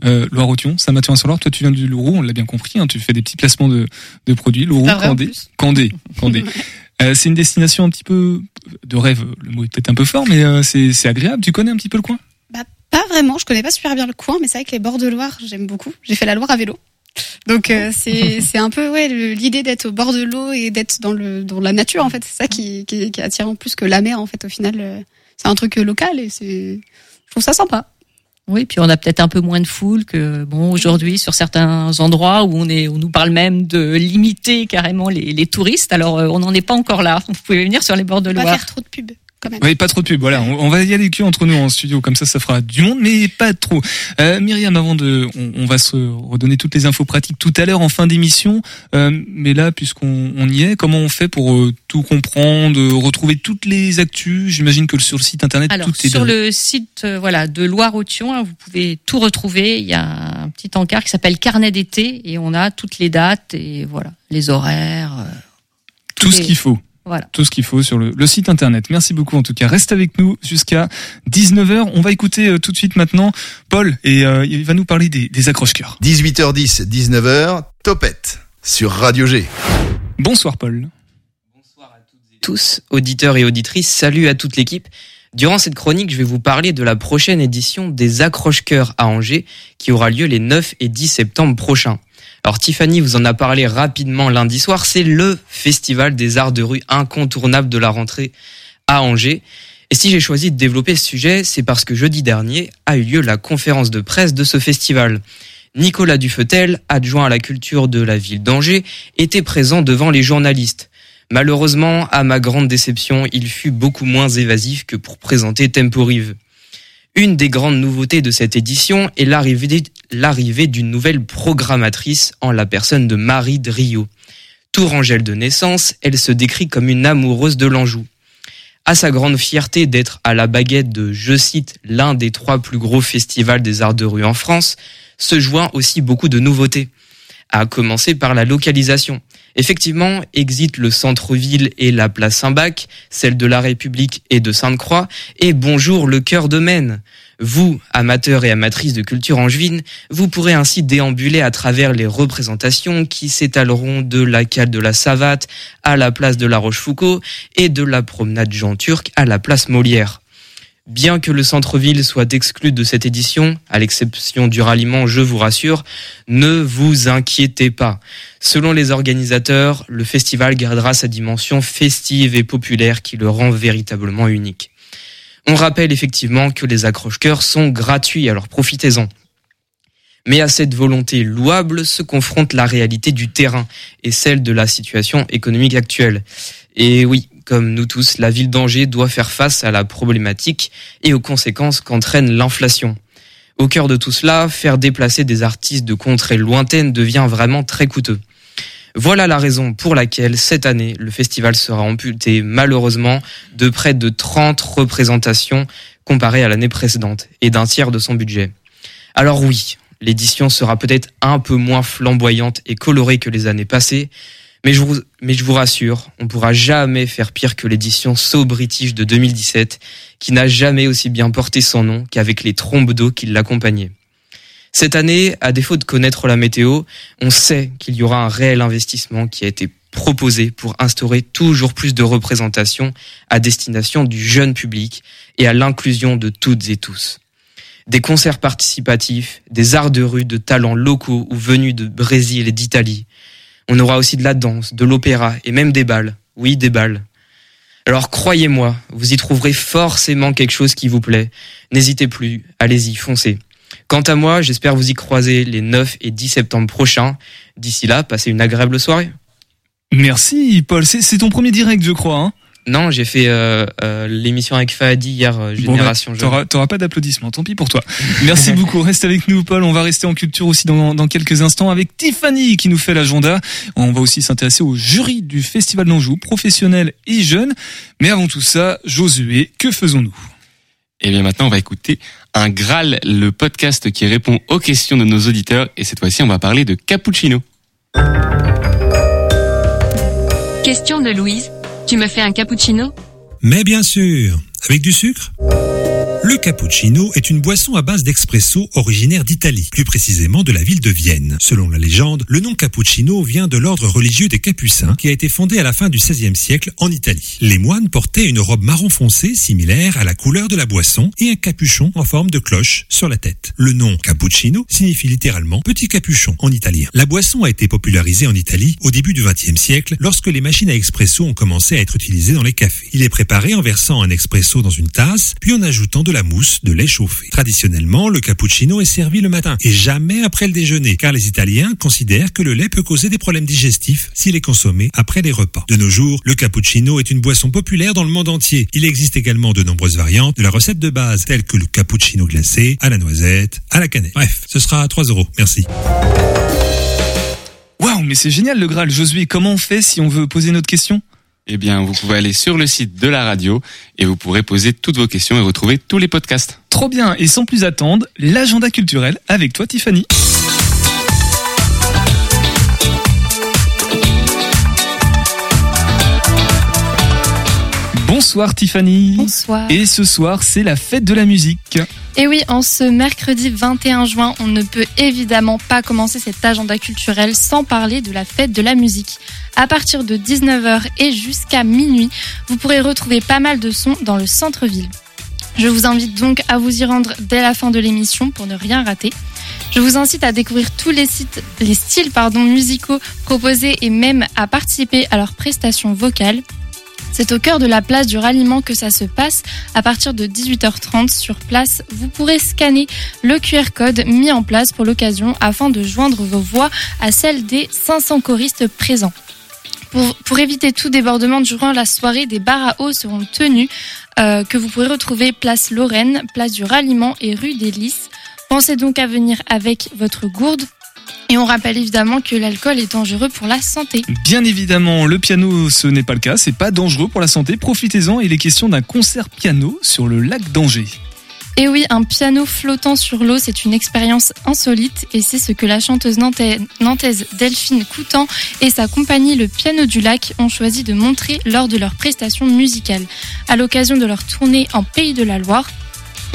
euh, Loire-Othion, Saint-Mathurin-sur-Loire, toi tu viens du Lourou, on l'a bien compris, hein, tu fais des petits placements de, de produits. Lourou, en Candé. Candé, Candé. Euh, c'est une destination un petit peu de rêve, le mot est peut-être un peu fort, mais euh, c'est c'est agréable. Tu connais un petit peu le coin? Bah, pas vraiment, je connais pas super bien le coin, mais c'est vrai que les bords de Loire, j'aime beaucoup. J'ai fait la Loire à vélo. Donc euh, c'est c'est un peu ouais l'idée d'être au bord de l'eau et d'être dans le dans la nature en fait, c'est ça qui, qui qui est attirant plus que la mer en fait au final. euh, C'est un truc euh, local et c'est je trouve ça sympa. Oui, puis on a peut-être un peu moins de foule que bon aujourd'hui sur certains endroits où on est, on nous parle même de limiter carrément les, les touristes. Alors on n'en est pas encore là. Vous pouvez venir sur les bords de Pas Loire. faire trop de pub quand même. Oui, pas trop de pub. Voilà, on, on va y aller que entre nous en studio, comme ça, ça fera du monde, mais pas trop. Euh, Myriam, avant de, on, on va se redonner toutes les infos pratiques tout à l'heure en fin d'émission. Euh, mais là, puisqu'on on y est, comment on fait pour euh, tout comprendre, retrouver toutes les actus? J'imagine que sur le site internet, Alors tout est sur le site voilà de Loire-Othion, hein, vous pouvez tout retrouver. Il y a un petit encart qui s'appelle Carnet d'été et on a toutes les dates et voilà les horaires. tout ce qu'il faut. Voilà. Tout ce qu'il faut sur le, le site internet. Merci beaucoup en tout cas. Reste avec nous jusqu'à 19h. On va écouter euh, tout de suite maintenant Paul et euh, il va nous parler des, des accroche-cœurs. 18h10, 19h, Topette sur Radio G. Bonsoir Paul. tous, auditeurs et auditrices, salut à toute l'équipe. Durant cette chronique, je vais vous parler de la prochaine édition des Accroche-Cœurs à Angers, qui aura lieu les 9 et 10 septembre prochains. Alors Tiffany vous en a parlé rapidement lundi soir, c'est le festival des arts de rue incontournable de la rentrée à Angers. Et si j'ai choisi de développer ce sujet, c'est parce que jeudi dernier a eu lieu la conférence de presse de ce festival. Nicolas Dufetel, adjoint à la culture de la ville d'Angers, était présent devant les journalistes. Malheureusement, à ma grande déception, il fut beaucoup moins évasif que pour présenter Temporive. Une des grandes nouveautés de cette édition est l'arrivée l'arrivée d'une nouvelle programmatrice en la personne de Marie Drio. Tourangelle de naissance, elle se décrit comme une amoureuse de l'Anjou. À sa grande fierté d'être à la baguette de, je cite, l'un des trois plus gros festivals des arts de rue en France, se joint aussi beaucoup de nouveautés. À commencer par la localisation. Effectivement, exit le centre-ville et la place Saint-Bac, celle de la République et de Sainte-Croix, et bonjour le cœur de Maine. Vous, amateurs et amatrices de culture angevine, vous pourrez ainsi déambuler à travers les représentations qui s'étaleront de la cale de la Savate à la place de la Rochefoucauld et de la promenade Jean Turc à la place Molière. Bien que le centre-ville soit exclu de cette édition, à l'exception du ralliement, je vous rassure, ne vous inquiétez pas. Selon les organisateurs, le festival gardera sa dimension festive et populaire qui le rend véritablement unique. On rappelle effectivement que les accroche-cœurs sont gratuits, alors profitez-en. Mais à cette volonté louable se confronte la réalité du terrain et celle de la situation économique actuelle. Et oui, comme nous tous, la ville d'Angers doit faire face à la problématique et aux conséquences qu'entraîne l'inflation. Au cœur de tout cela, faire déplacer des artistes de contrées lointaines devient vraiment très coûteux. Voilà la raison pour laquelle cette année, le festival sera amputé malheureusement de près de 30 représentations comparé à l'année précédente et d'un tiers de son budget. Alors oui, l'édition sera peut-être un peu moins flamboyante et colorée que les années passées, mais je vous, mais je vous rassure, on pourra jamais faire pire que l'édition So British de 2017, qui n'a jamais aussi bien porté son nom qu'avec les trombes d'eau qui l'accompagnaient. Cette année, à défaut de connaître la météo, on sait qu'il y aura un réel investissement qui a été proposé pour instaurer toujours plus de représentations à destination du jeune public et à l'inclusion de toutes et tous. Des concerts participatifs, des arts de rue de talents locaux ou venus de Brésil et d'Italie. On aura aussi de la danse, de l'opéra et même des balles. Oui, des balles. Alors croyez-moi, vous y trouverez forcément quelque chose qui vous plaît. N'hésitez plus, allez-y, foncez. Quant à moi, j'espère vous y croiser les 9 et 10 septembre prochains. D'ici là, passez une agréable soirée. Merci Paul, c'est ton premier direct je crois. Hein non, j'ai fait euh, euh, l'émission avec Fahadi hier, euh, Génération bon, bah, T'auras pas d'applaudissements, tant pis pour toi. Merci beaucoup, reste avec nous Paul, on va rester en culture aussi dans, dans quelques instants avec Tiffany qui nous fait l'agenda. On va aussi s'intéresser au jury du Festival d'Anjou, professionnel et jeune. Mais avant tout ça, Josué, que faisons-nous? Et eh bien maintenant, on va écouter un Graal, le podcast qui répond aux questions de nos auditeurs. Et cette fois-ci, on va parler de cappuccino. Question de Louise. Tu me fais un cappuccino? Mais bien sûr. Avec du sucre? Le cappuccino est une boisson à base d'expresso originaire d'Italie, plus précisément de la ville de Vienne. Selon la légende, le nom cappuccino vient de l'ordre religieux des Capucins qui a été fondé à la fin du XVIe siècle en Italie. Les moines portaient une robe marron foncé similaire à la couleur de la boisson et un capuchon en forme de cloche sur la tête. Le nom cappuccino signifie littéralement petit capuchon en italien. La boisson a été popularisée en Italie au début du XXe siècle lorsque les machines à expresso ont commencé à être utilisées dans les cafés. Il est préparé en versant un expresso dans une tasse, puis en ajoutant de la mousse de lait chauffé. Traditionnellement, le cappuccino est servi le matin et jamais après le déjeuner, car les Italiens considèrent que le lait peut causer des problèmes digestifs s'il est consommé après les repas. De nos jours, le cappuccino est une boisson populaire dans le monde entier. Il existe également de nombreuses variantes de la recette de base, telles que le cappuccino glacé, à la noisette, à la cannelle. Bref, ce sera à 3 euros. Merci. Waouh, mais c'est génial le Graal. Josué, comment on fait si on veut poser notre question? Eh bien, vous pouvez aller sur le site de la radio et vous pourrez poser toutes vos questions et retrouver tous les podcasts. Trop bien, et sans plus attendre, l'agenda culturel avec toi Tiffany. Bonsoir Tiffany. Bonsoir. Et ce soir, c'est la fête de la musique. Et oui, en ce mercredi 21 juin, on ne peut évidemment pas commencer cet agenda culturel sans parler de la fête de la musique. À partir de 19h et jusqu'à minuit, vous pourrez retrouver pas mal de sons dans le centre-ville. Je vous invite donc à vous y rendre dès la fin de l'émission pour ne rien rater. Je vous incite à découvrir tous les, sites, les styles pardon, musicaux proposés et même à participer à leurs prestations vocales. C'est au cœur de la place du ralliement que ça se passe. À partir de 18h30 sur place, vous pourrez scanner le QR code mis en place pour l'occasion afin de joindre vos voix à celles des 500 choristes présents. Pour, éviter tout débordement durant la soirée, des bars à eau seront tenus euh, que vous pourrez retrouver place Lorraine, place du Ralliement et rue des Lys. Pensez donc à venir avec votre gourde Et on rappelle évidemment que l'alcool est dangereux pour la santé. Bien évidemment, le piano, ce n'est pas le cas, c'est pas dangereux pour la santé. Profitez-en, il est question d'un concert piano sur le lac d'Angers. Et oui, un piano flottant sur l'eau, c'est une expérience insolite et c'est ce que la chanteuse nantaise Delphine Coutan et sa compagnie Le Piano du Lac ont choisi de montrer lors de leur prestation musicale. À l'occasion de leur tournée en Pays de la Loire,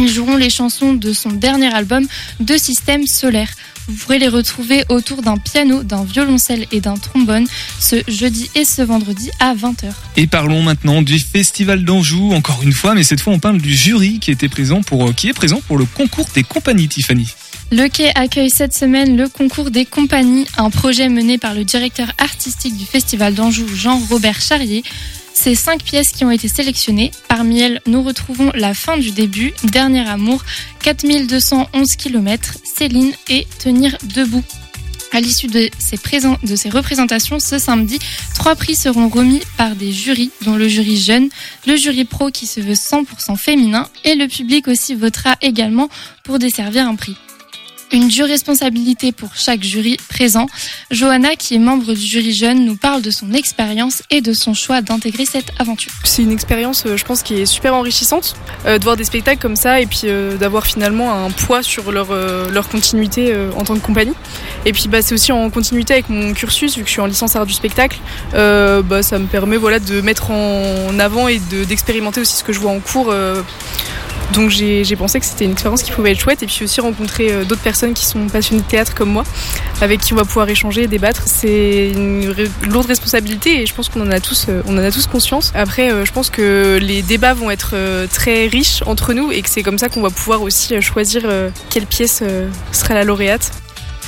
ils joueront les chansons de son dernier album De Système Solaire. Vous pourrez les retrouver autour d'un piano, d'un violoncelle et d'un trombone ce jeudi et ce vendredi à 20h. Et parlons maintenant du Festival d'Anjou, encore une fois, mais cette fois on parle du jury qui, était présent pour, qui est présent pour le concours des compagnies, Tiffany. Le Quai accueille cette semaine le concours des compagnies, un projet mené par le directeur artistique du Festival d'Anjou, Jean-Robert Charrier. Ces cinq pièces qui ont été sélectionnées. Parmi elles, nous retrouvons La fin du début, Dernier amour, 4211 km, Céline et Tenir debout. À l'issue de ces, de ces représentations, ce samedi, trois prix seront remis par des jurys, dont le jury jeune, le jury pro qui se veut 100% féminin, et le public aussi votera également pour desservir un prix une dure responsabilité pour chaque jury présent. Johanna, qui est membre du jury jeune, nous parle de son expérience et de son choix d'intégrer cette aventure. C'est une expérience, euh, je pense, qui est super enrichissante euh, de voir des spectacles comme ça et puis euh, d'avoir finalement un poids sur leur, leur continuité en tant que compagnie. Et puis bah, c'est aussi en continuité avec mon cursus, vu que je suis en licence art du spectacle, bah, ça me permet voilà, de mettre en avant et d'expérimenter aussi ce que je vois en cours donc j'ai pensé que c'était une expérience qui pouvait être chouette et puis aussi rencontrer euh, d'autres personnes qui sont passionnées de théâtre comme moi, avec qui on va pouvoir échanger et débattre. C'est une lourde responsabilité et je pense qu'on en a tous, euh, en a tous conscience. Après, euh, je pense que les débats vont être très riches entre nous et que c'est comme ça qu'on va pouvoir aussi choisir quelle pièce sera la lauréate.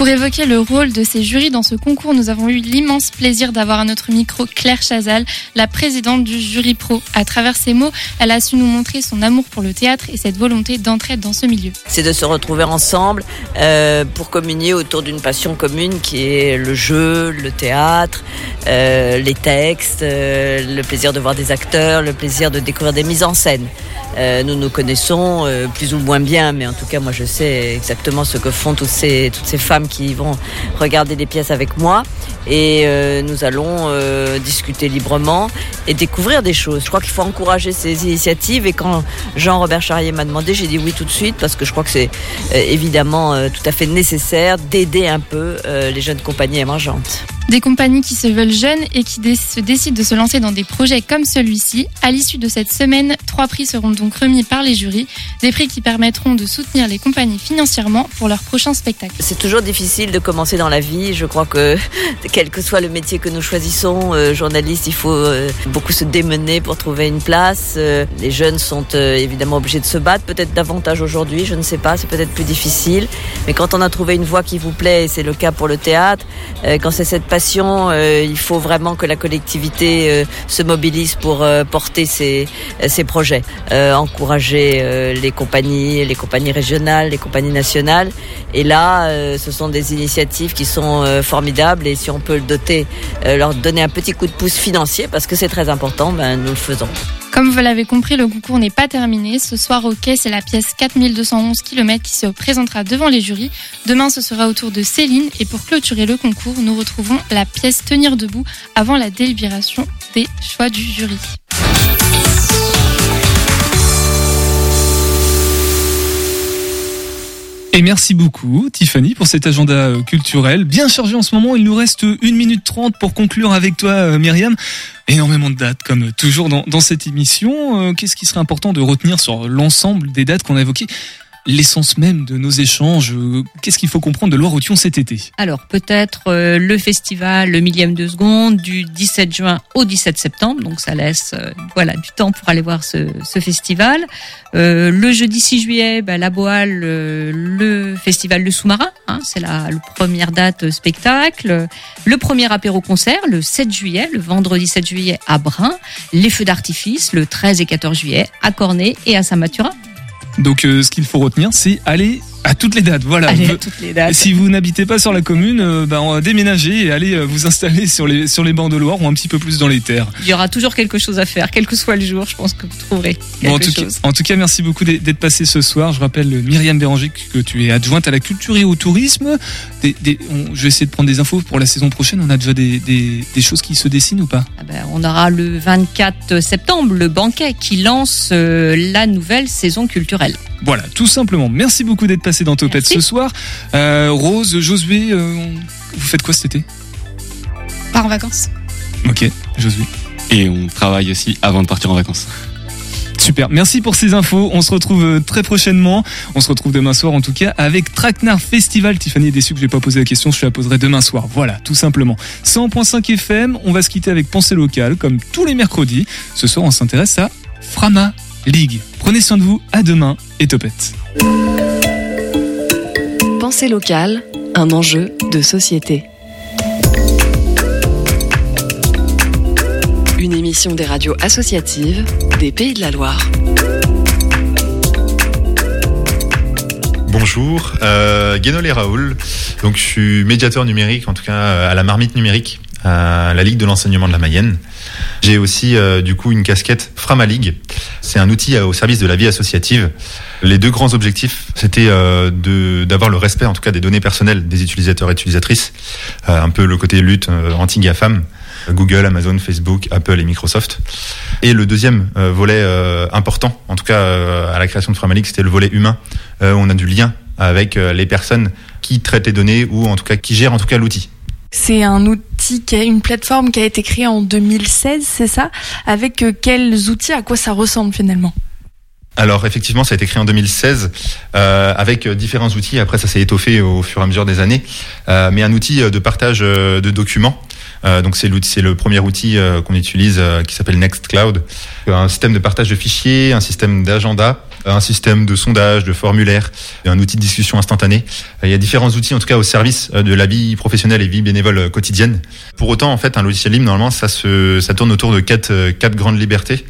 Pour évoquer le rôle de ces jurys dans ce concours, nous avons eu l'immense plaisir d'avoir à notre micro Claire Chazal, la présidente du jury pro. À travers ses mots, elle a su nous montrer son amour pour le théâtre et cette volonté d'entraide dans ce milieu. C'est de se retrouver ensemble euh, pour communier autour d'une passion commune qui est le jeu, le théâtre, euh, les textes, euh, le plaisir de voir des acteurs, le plaisir de découvrir des mises en scène. Nous nous connaissons plus ou moins bien, mais en tout cas, moi, je sais exactement ce que font toutes ces femmes qui vont regarder les pièces avec moi. Et euh, nous allons discuter librement et découvrir des choses. Je crois qu'il faut encourager ces initiatives. Et quand Jean-Robert Charrier m'a demandé, j'ai dit oui tout de suite, parce que je crois que c'est évidemment tout à fait nécessaire d'aider un peu les jeunes compagnies émergentes. Des compagnies qui se veulent jeunes et qui se décident de se lancer dans des projets comme celui-ci. À l'issue de cette semaine, trois prix seront donc remis par les jurys, des prix qui permettront de soutenir les compagnies financièrement pour leurs prochains spectacles. C'est toujours difficile de commencer dans la vie. Je crois que quel que soit le métier que nous choisissons, euh, journaliste, il faut euh, beaucoup se démener pour trouver une place. Euh, les jeunes sont évidemment obligés de se battre, peut-être davantage aujourd'hui, je ne sais pas, c'est peut-être plus difficile. Mais quand on a trouvé une voie qui vous plaît, et c'est le cas pour le théâtre, quand c'est cette passion euh, il faut vraiment que la collectivité euh, se mobilise pour euh, porter ces, projets, encourager les compagnies, les compagnies régionales, les compagnies nationales. Et là, ce sont des initiatives qui sont formidables et si on peut le doter, leur donner un petit coup de pouce financier parce que c'est très important, ben, nous le faisons. Comme vous l'avez compris, le concours n'est pas terminé. Ce soir au quai, c'est la pièce 4211 km qui se présentera devant les jurys. Demain, ce sera au tour de Céline. Et pour clôturer le concours, nous retrouvons la pièce Tenir debout avant la délibération des choix du jury. Et merci beaucoup Tiffany pour cet agenda euh, culturel bien chargé en ce moment. Il nous reste une minute trente pour conclure avec toi euh, Myriam. Énormément de dates comme toujours dans, dans cette émission. Euh, qu'est-ce qui serait important de retenir sur l'ensemble des dates qu'on a évoquées l'essence même de nos échanges. Euh, qu'est-ce qu'il faut comprendre de Loire-Othion cet été? Alors peut-être euh, le festival Le Millième de Seconde du 17 juin au 17 septembre, donc ça laisse euh, voilà du temps pour aller voir ce, ce festival. le jeudi 6 juillet, bah, la Boale, le festival Le Sous-Marin, hein, c'est la, première date spectacle. Le premier apéro concert le 7 juillet, le vendredi 7 juillet à Brun. Les feux d'artifice le 13 et 14 juillet à Cornet et à Saint-Mathurin. Donc euh, ce qu'il faut retenir, c'est aller À toutes les dates, voilà. Allez, Ve- à toutes les dates. Si vous n'habitez pas sur la commune, euh, ben, on va déménager et aller euh, vous installer sur les, sur les bords de Loire ou un petit peu plus dans les terres. Il y aura toujours quelque chose à faire, quel que soit le jour. Je pense que vous trouverez quelque Bon, en, tout cas, chose. en tout cas, merci beaucoup d'être passé ce soir. Je rappelle euh, Myriam Béranger que tu es adjointe à la culture et au tourisme. Des, des- on- je vais essayer de prendre des infos pour la saison prochaine. On a déjà des, des, des choses qui se dessinent ou pas? Ah ben, on aura le 24 septembre le banquet qui lance euh, la nouvelle saison culturelle. Voilà, tout simplement. Merci beaucoup d'être passé dans Topette ce soir. Euh, Rose, Josué, euh, vous faites quoi cet été? Part en vacances. Ok, Josué. Et on travaille aussi avant de partir en vacances. Super, merci pour ces infos. On se retrouve euh, très prochainement. On se retrouve demain soir en tout cas avec Traquenard Festival. Tiffany est déçue que j'ai pas posé la question, je la poserai demain soir. Voilà, tout simplement. 100.5 FM, on va se quitter avec Pensée locale comme tous les mercredis. Ce soir, on s'intéresse à Frama League. Prenez soin de vous, à demain et Topette. Pensée locale, un enjeu de société. Une émission des radios associatives des Pays de la Loire. Bonjour, euh, Guénolé Raoul. Donc, je suis médiateur numérique, en tout cas euh, à la marmite numérique, à la Ligue de l'enseignement de la Mayenne. J'ai aussi euh, du coup une casquette Frama League. C'est un outil euh, au service de la vie associative. Les deux grands objectifs, c'était euh, de d'avoir le respect, en tout cas, des données personnelles des utilisateurs et utilisatrices. Euh, un peu le côté lutte euh, anti-GAFAM. Google, Amazon, Facebook, Apple et Microsoft. Et le deuxième euh, volet important, en tout cas à la création de Framalic, c'était le volet humain. On a du lien avec les personnes qui traitent les données ou en tout cas qui gèrent en tout cas l'outil. C'est un outil, une plateforme qui a été créée en 2016, c'est ça? Avec euh, quels outils, à quoi ça ressemble finalement? Alors effectivement, ça a été créé en 2016 euh, avec euh, différents outils. Après, ça s'est étoffé au fur et à mesure des années. Mais un outil de partage de documents. Euh, donc c'est c'est le premier outil euh, qu'on utilise euh, qui s'appelle Nextcloud. Un système de partage de fichiers, un système d'agenda, un système de sondage, de formulaire, un outil de discussion instantanée. Il y a différents outils en tout cas au service de la vie professionnelle et vie bénévole quotidienne. Pour autant, en fait, un logiciel libre normalement ça se ça tourne autour de quatre quatre grandes libertés.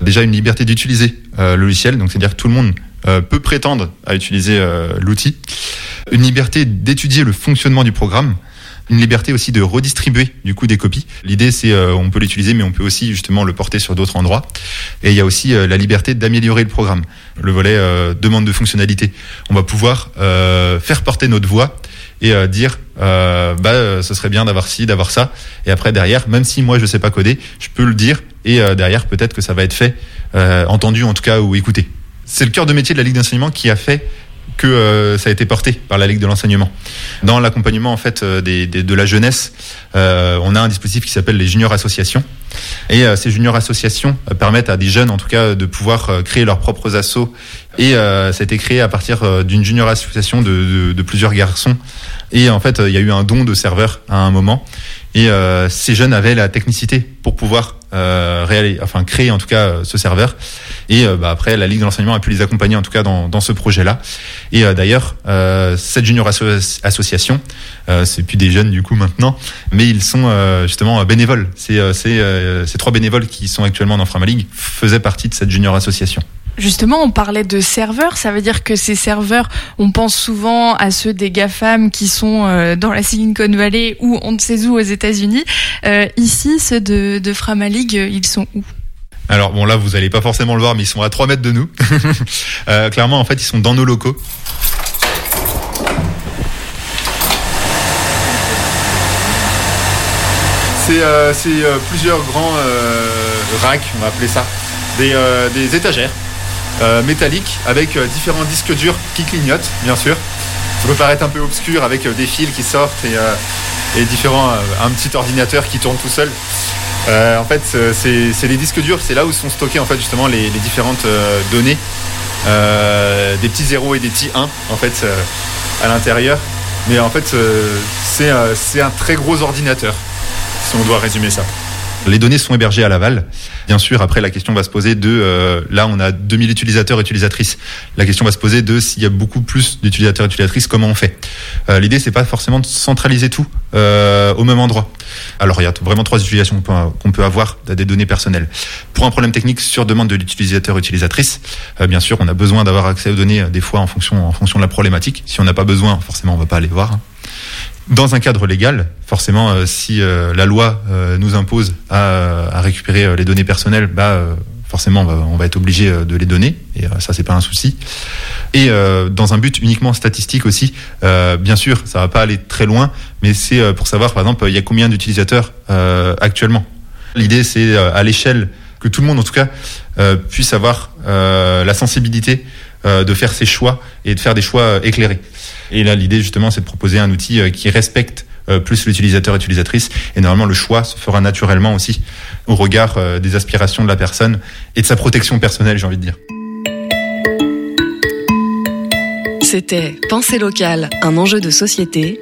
Déjà une liberté d'utiliser euh, le logiciel, donc c'est-à-dire que tout le monde euh, peut prétendre à utiliser euh, l'outil. Une liberté d'étudier le fonctionnement du programme. Une liberté aussi de redistribuer du coup des copies. L'idée c'est euh, on peut l'utiliser mais on peut aussi justement le porter sur d'autres endroits. Et il y a aussi euh, la liberté d'améliorer le programme. Le volet euh, demande de fonctionnalité. On va pouvoir euh, faire porter notre voix et euh, dire euh, bah ce serait bien d'avoir ci, d'avoir ça. Et après derrière, même si moi je sais pas coder, je peux le dire et derrière peut-être que ça va être fait, entendu en tout cas ou écouté. C'est le cœur de métier de la Ligue d'enseignement qui a fait que euh, ça a été porté par la Ligue de l'enseignement. Dans l'accompagnement en fait euh, des, des- de la jeunesse, euh, on a un dispositif qui s'appelle les juniors associations. Et euh, ces juniors associations euh, permettent à des jeunes, en tout cas, de pouvoir euh, créer leurs propres assos. Et ça a été créé à partir d'une junior association de, de- de plusieurs garçons. Et en fait, il y a eu un don de serveurs à un moment. Et euh, ces jeunes avaient la technicité pour pouvoir euh, réaliser, enfin créer en tout cas euh, ce serveur. Et euh, bah, après, la Ligue de l'enseignement a pu les accompagner en tout cas dans, dans ce projet-là. Et euh, d'ailleurs, cette junior asso- association, c'est plus des jeunes du coup maintenant, mais ils sont justement bénévoles. C'est ces trois bénévoles qui sont actuellement dans Frama League faisaient partie de cette junior association. Justement, on parlait de serveurs, ça veut dire que ces serveurs, on pense souvent à ceux des GAFAM qui sont euh, dans la Silicon Valley ou on ne sait où aux États-Unis. Euh, ici, ceux de, de Frama League, ils sont où? Alors bon là vous allez pas forcément le voir mais ils sont à 3 mètres de nous. Euh, clairement en fait ils sont dans nos locaux. C'est euh, c'est, euh, plusieurs grands euh, racks, on va appeler ça, des, euh, des étagères euh, métalliques avec euh, différents disques durs qui clignotent, bien sûr. Ça peut paraître un peu obscur avec euh, des fils qui sortent et, différents, un petit ordinateur qui tourne tout seul. En fait, c'est les disques durs, c'est là où sont stockées en fait justement les, les différentes données, des petits 0 et des petits 1 en fait à l'intérieur. Mais en fait, c'est un très gros ordinateur, si on doit résumer ça. Les données sont hébergées à Laval. Bien sûr, après la question va se poser de, euh, là on a 2000 utilisateurs et utilisatrices. La question va se poser de s'il y a beaucoup plus d'utilisateurs et utilisatrices, comment on fait? Euh, L'idée c'est pas forcément de centraliser tout euh, au même endroit. Alors il y a vraiment trois utilisations qu'on peut, avoir des données personnelles. Pour un problème technique sur demande de l'utilisateur utilisatrice, euh, bien sûr on a besoin d'avoir accès aux données euh, des fois en fonction, en fonction de la problématique. Si on n'a pas besoin, forcément on va pas aller voir. hein. Dans un cadre légal, forcément, euh, si euh, la loi euh, nous impose à, à récupérer euh, les données personnelles, bah, euh, forcément, on va, on va être obligé de les donner, et ça, c'est pas un souci. Et dans un but uniquement statistique aussi, bien sûr, ça va pas aller très loin, mais c'est pour savoir, par exemple, il y a combien d'utilisateurs actuellement. L'idée, c'est à l'échelle que tout le monde, en tout cas, puisse avoir la sensibilité euh, de faire ses choix et de faire des choix euh, éclairés. Et là, l'idée, justement, c'est de proposer un outil euh, qui respecte plus l'utilisateur et utilisatrice. Et normalement, le choix se fera naturellement aussi au regard des aspirations de la personne et de sa protection personnelle, j'ai envie de dire. C'était Pensée locale, un enjeu de société.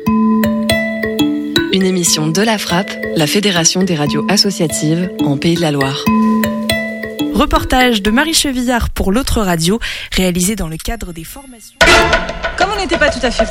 Une émission de la Frappe, la Fédération des radios associatives en Pays de la Loire. Reportage de Marie Chevillard pour l'autre radio, réalisé dans le cadre des formations. Comme on n'était pas tout à fait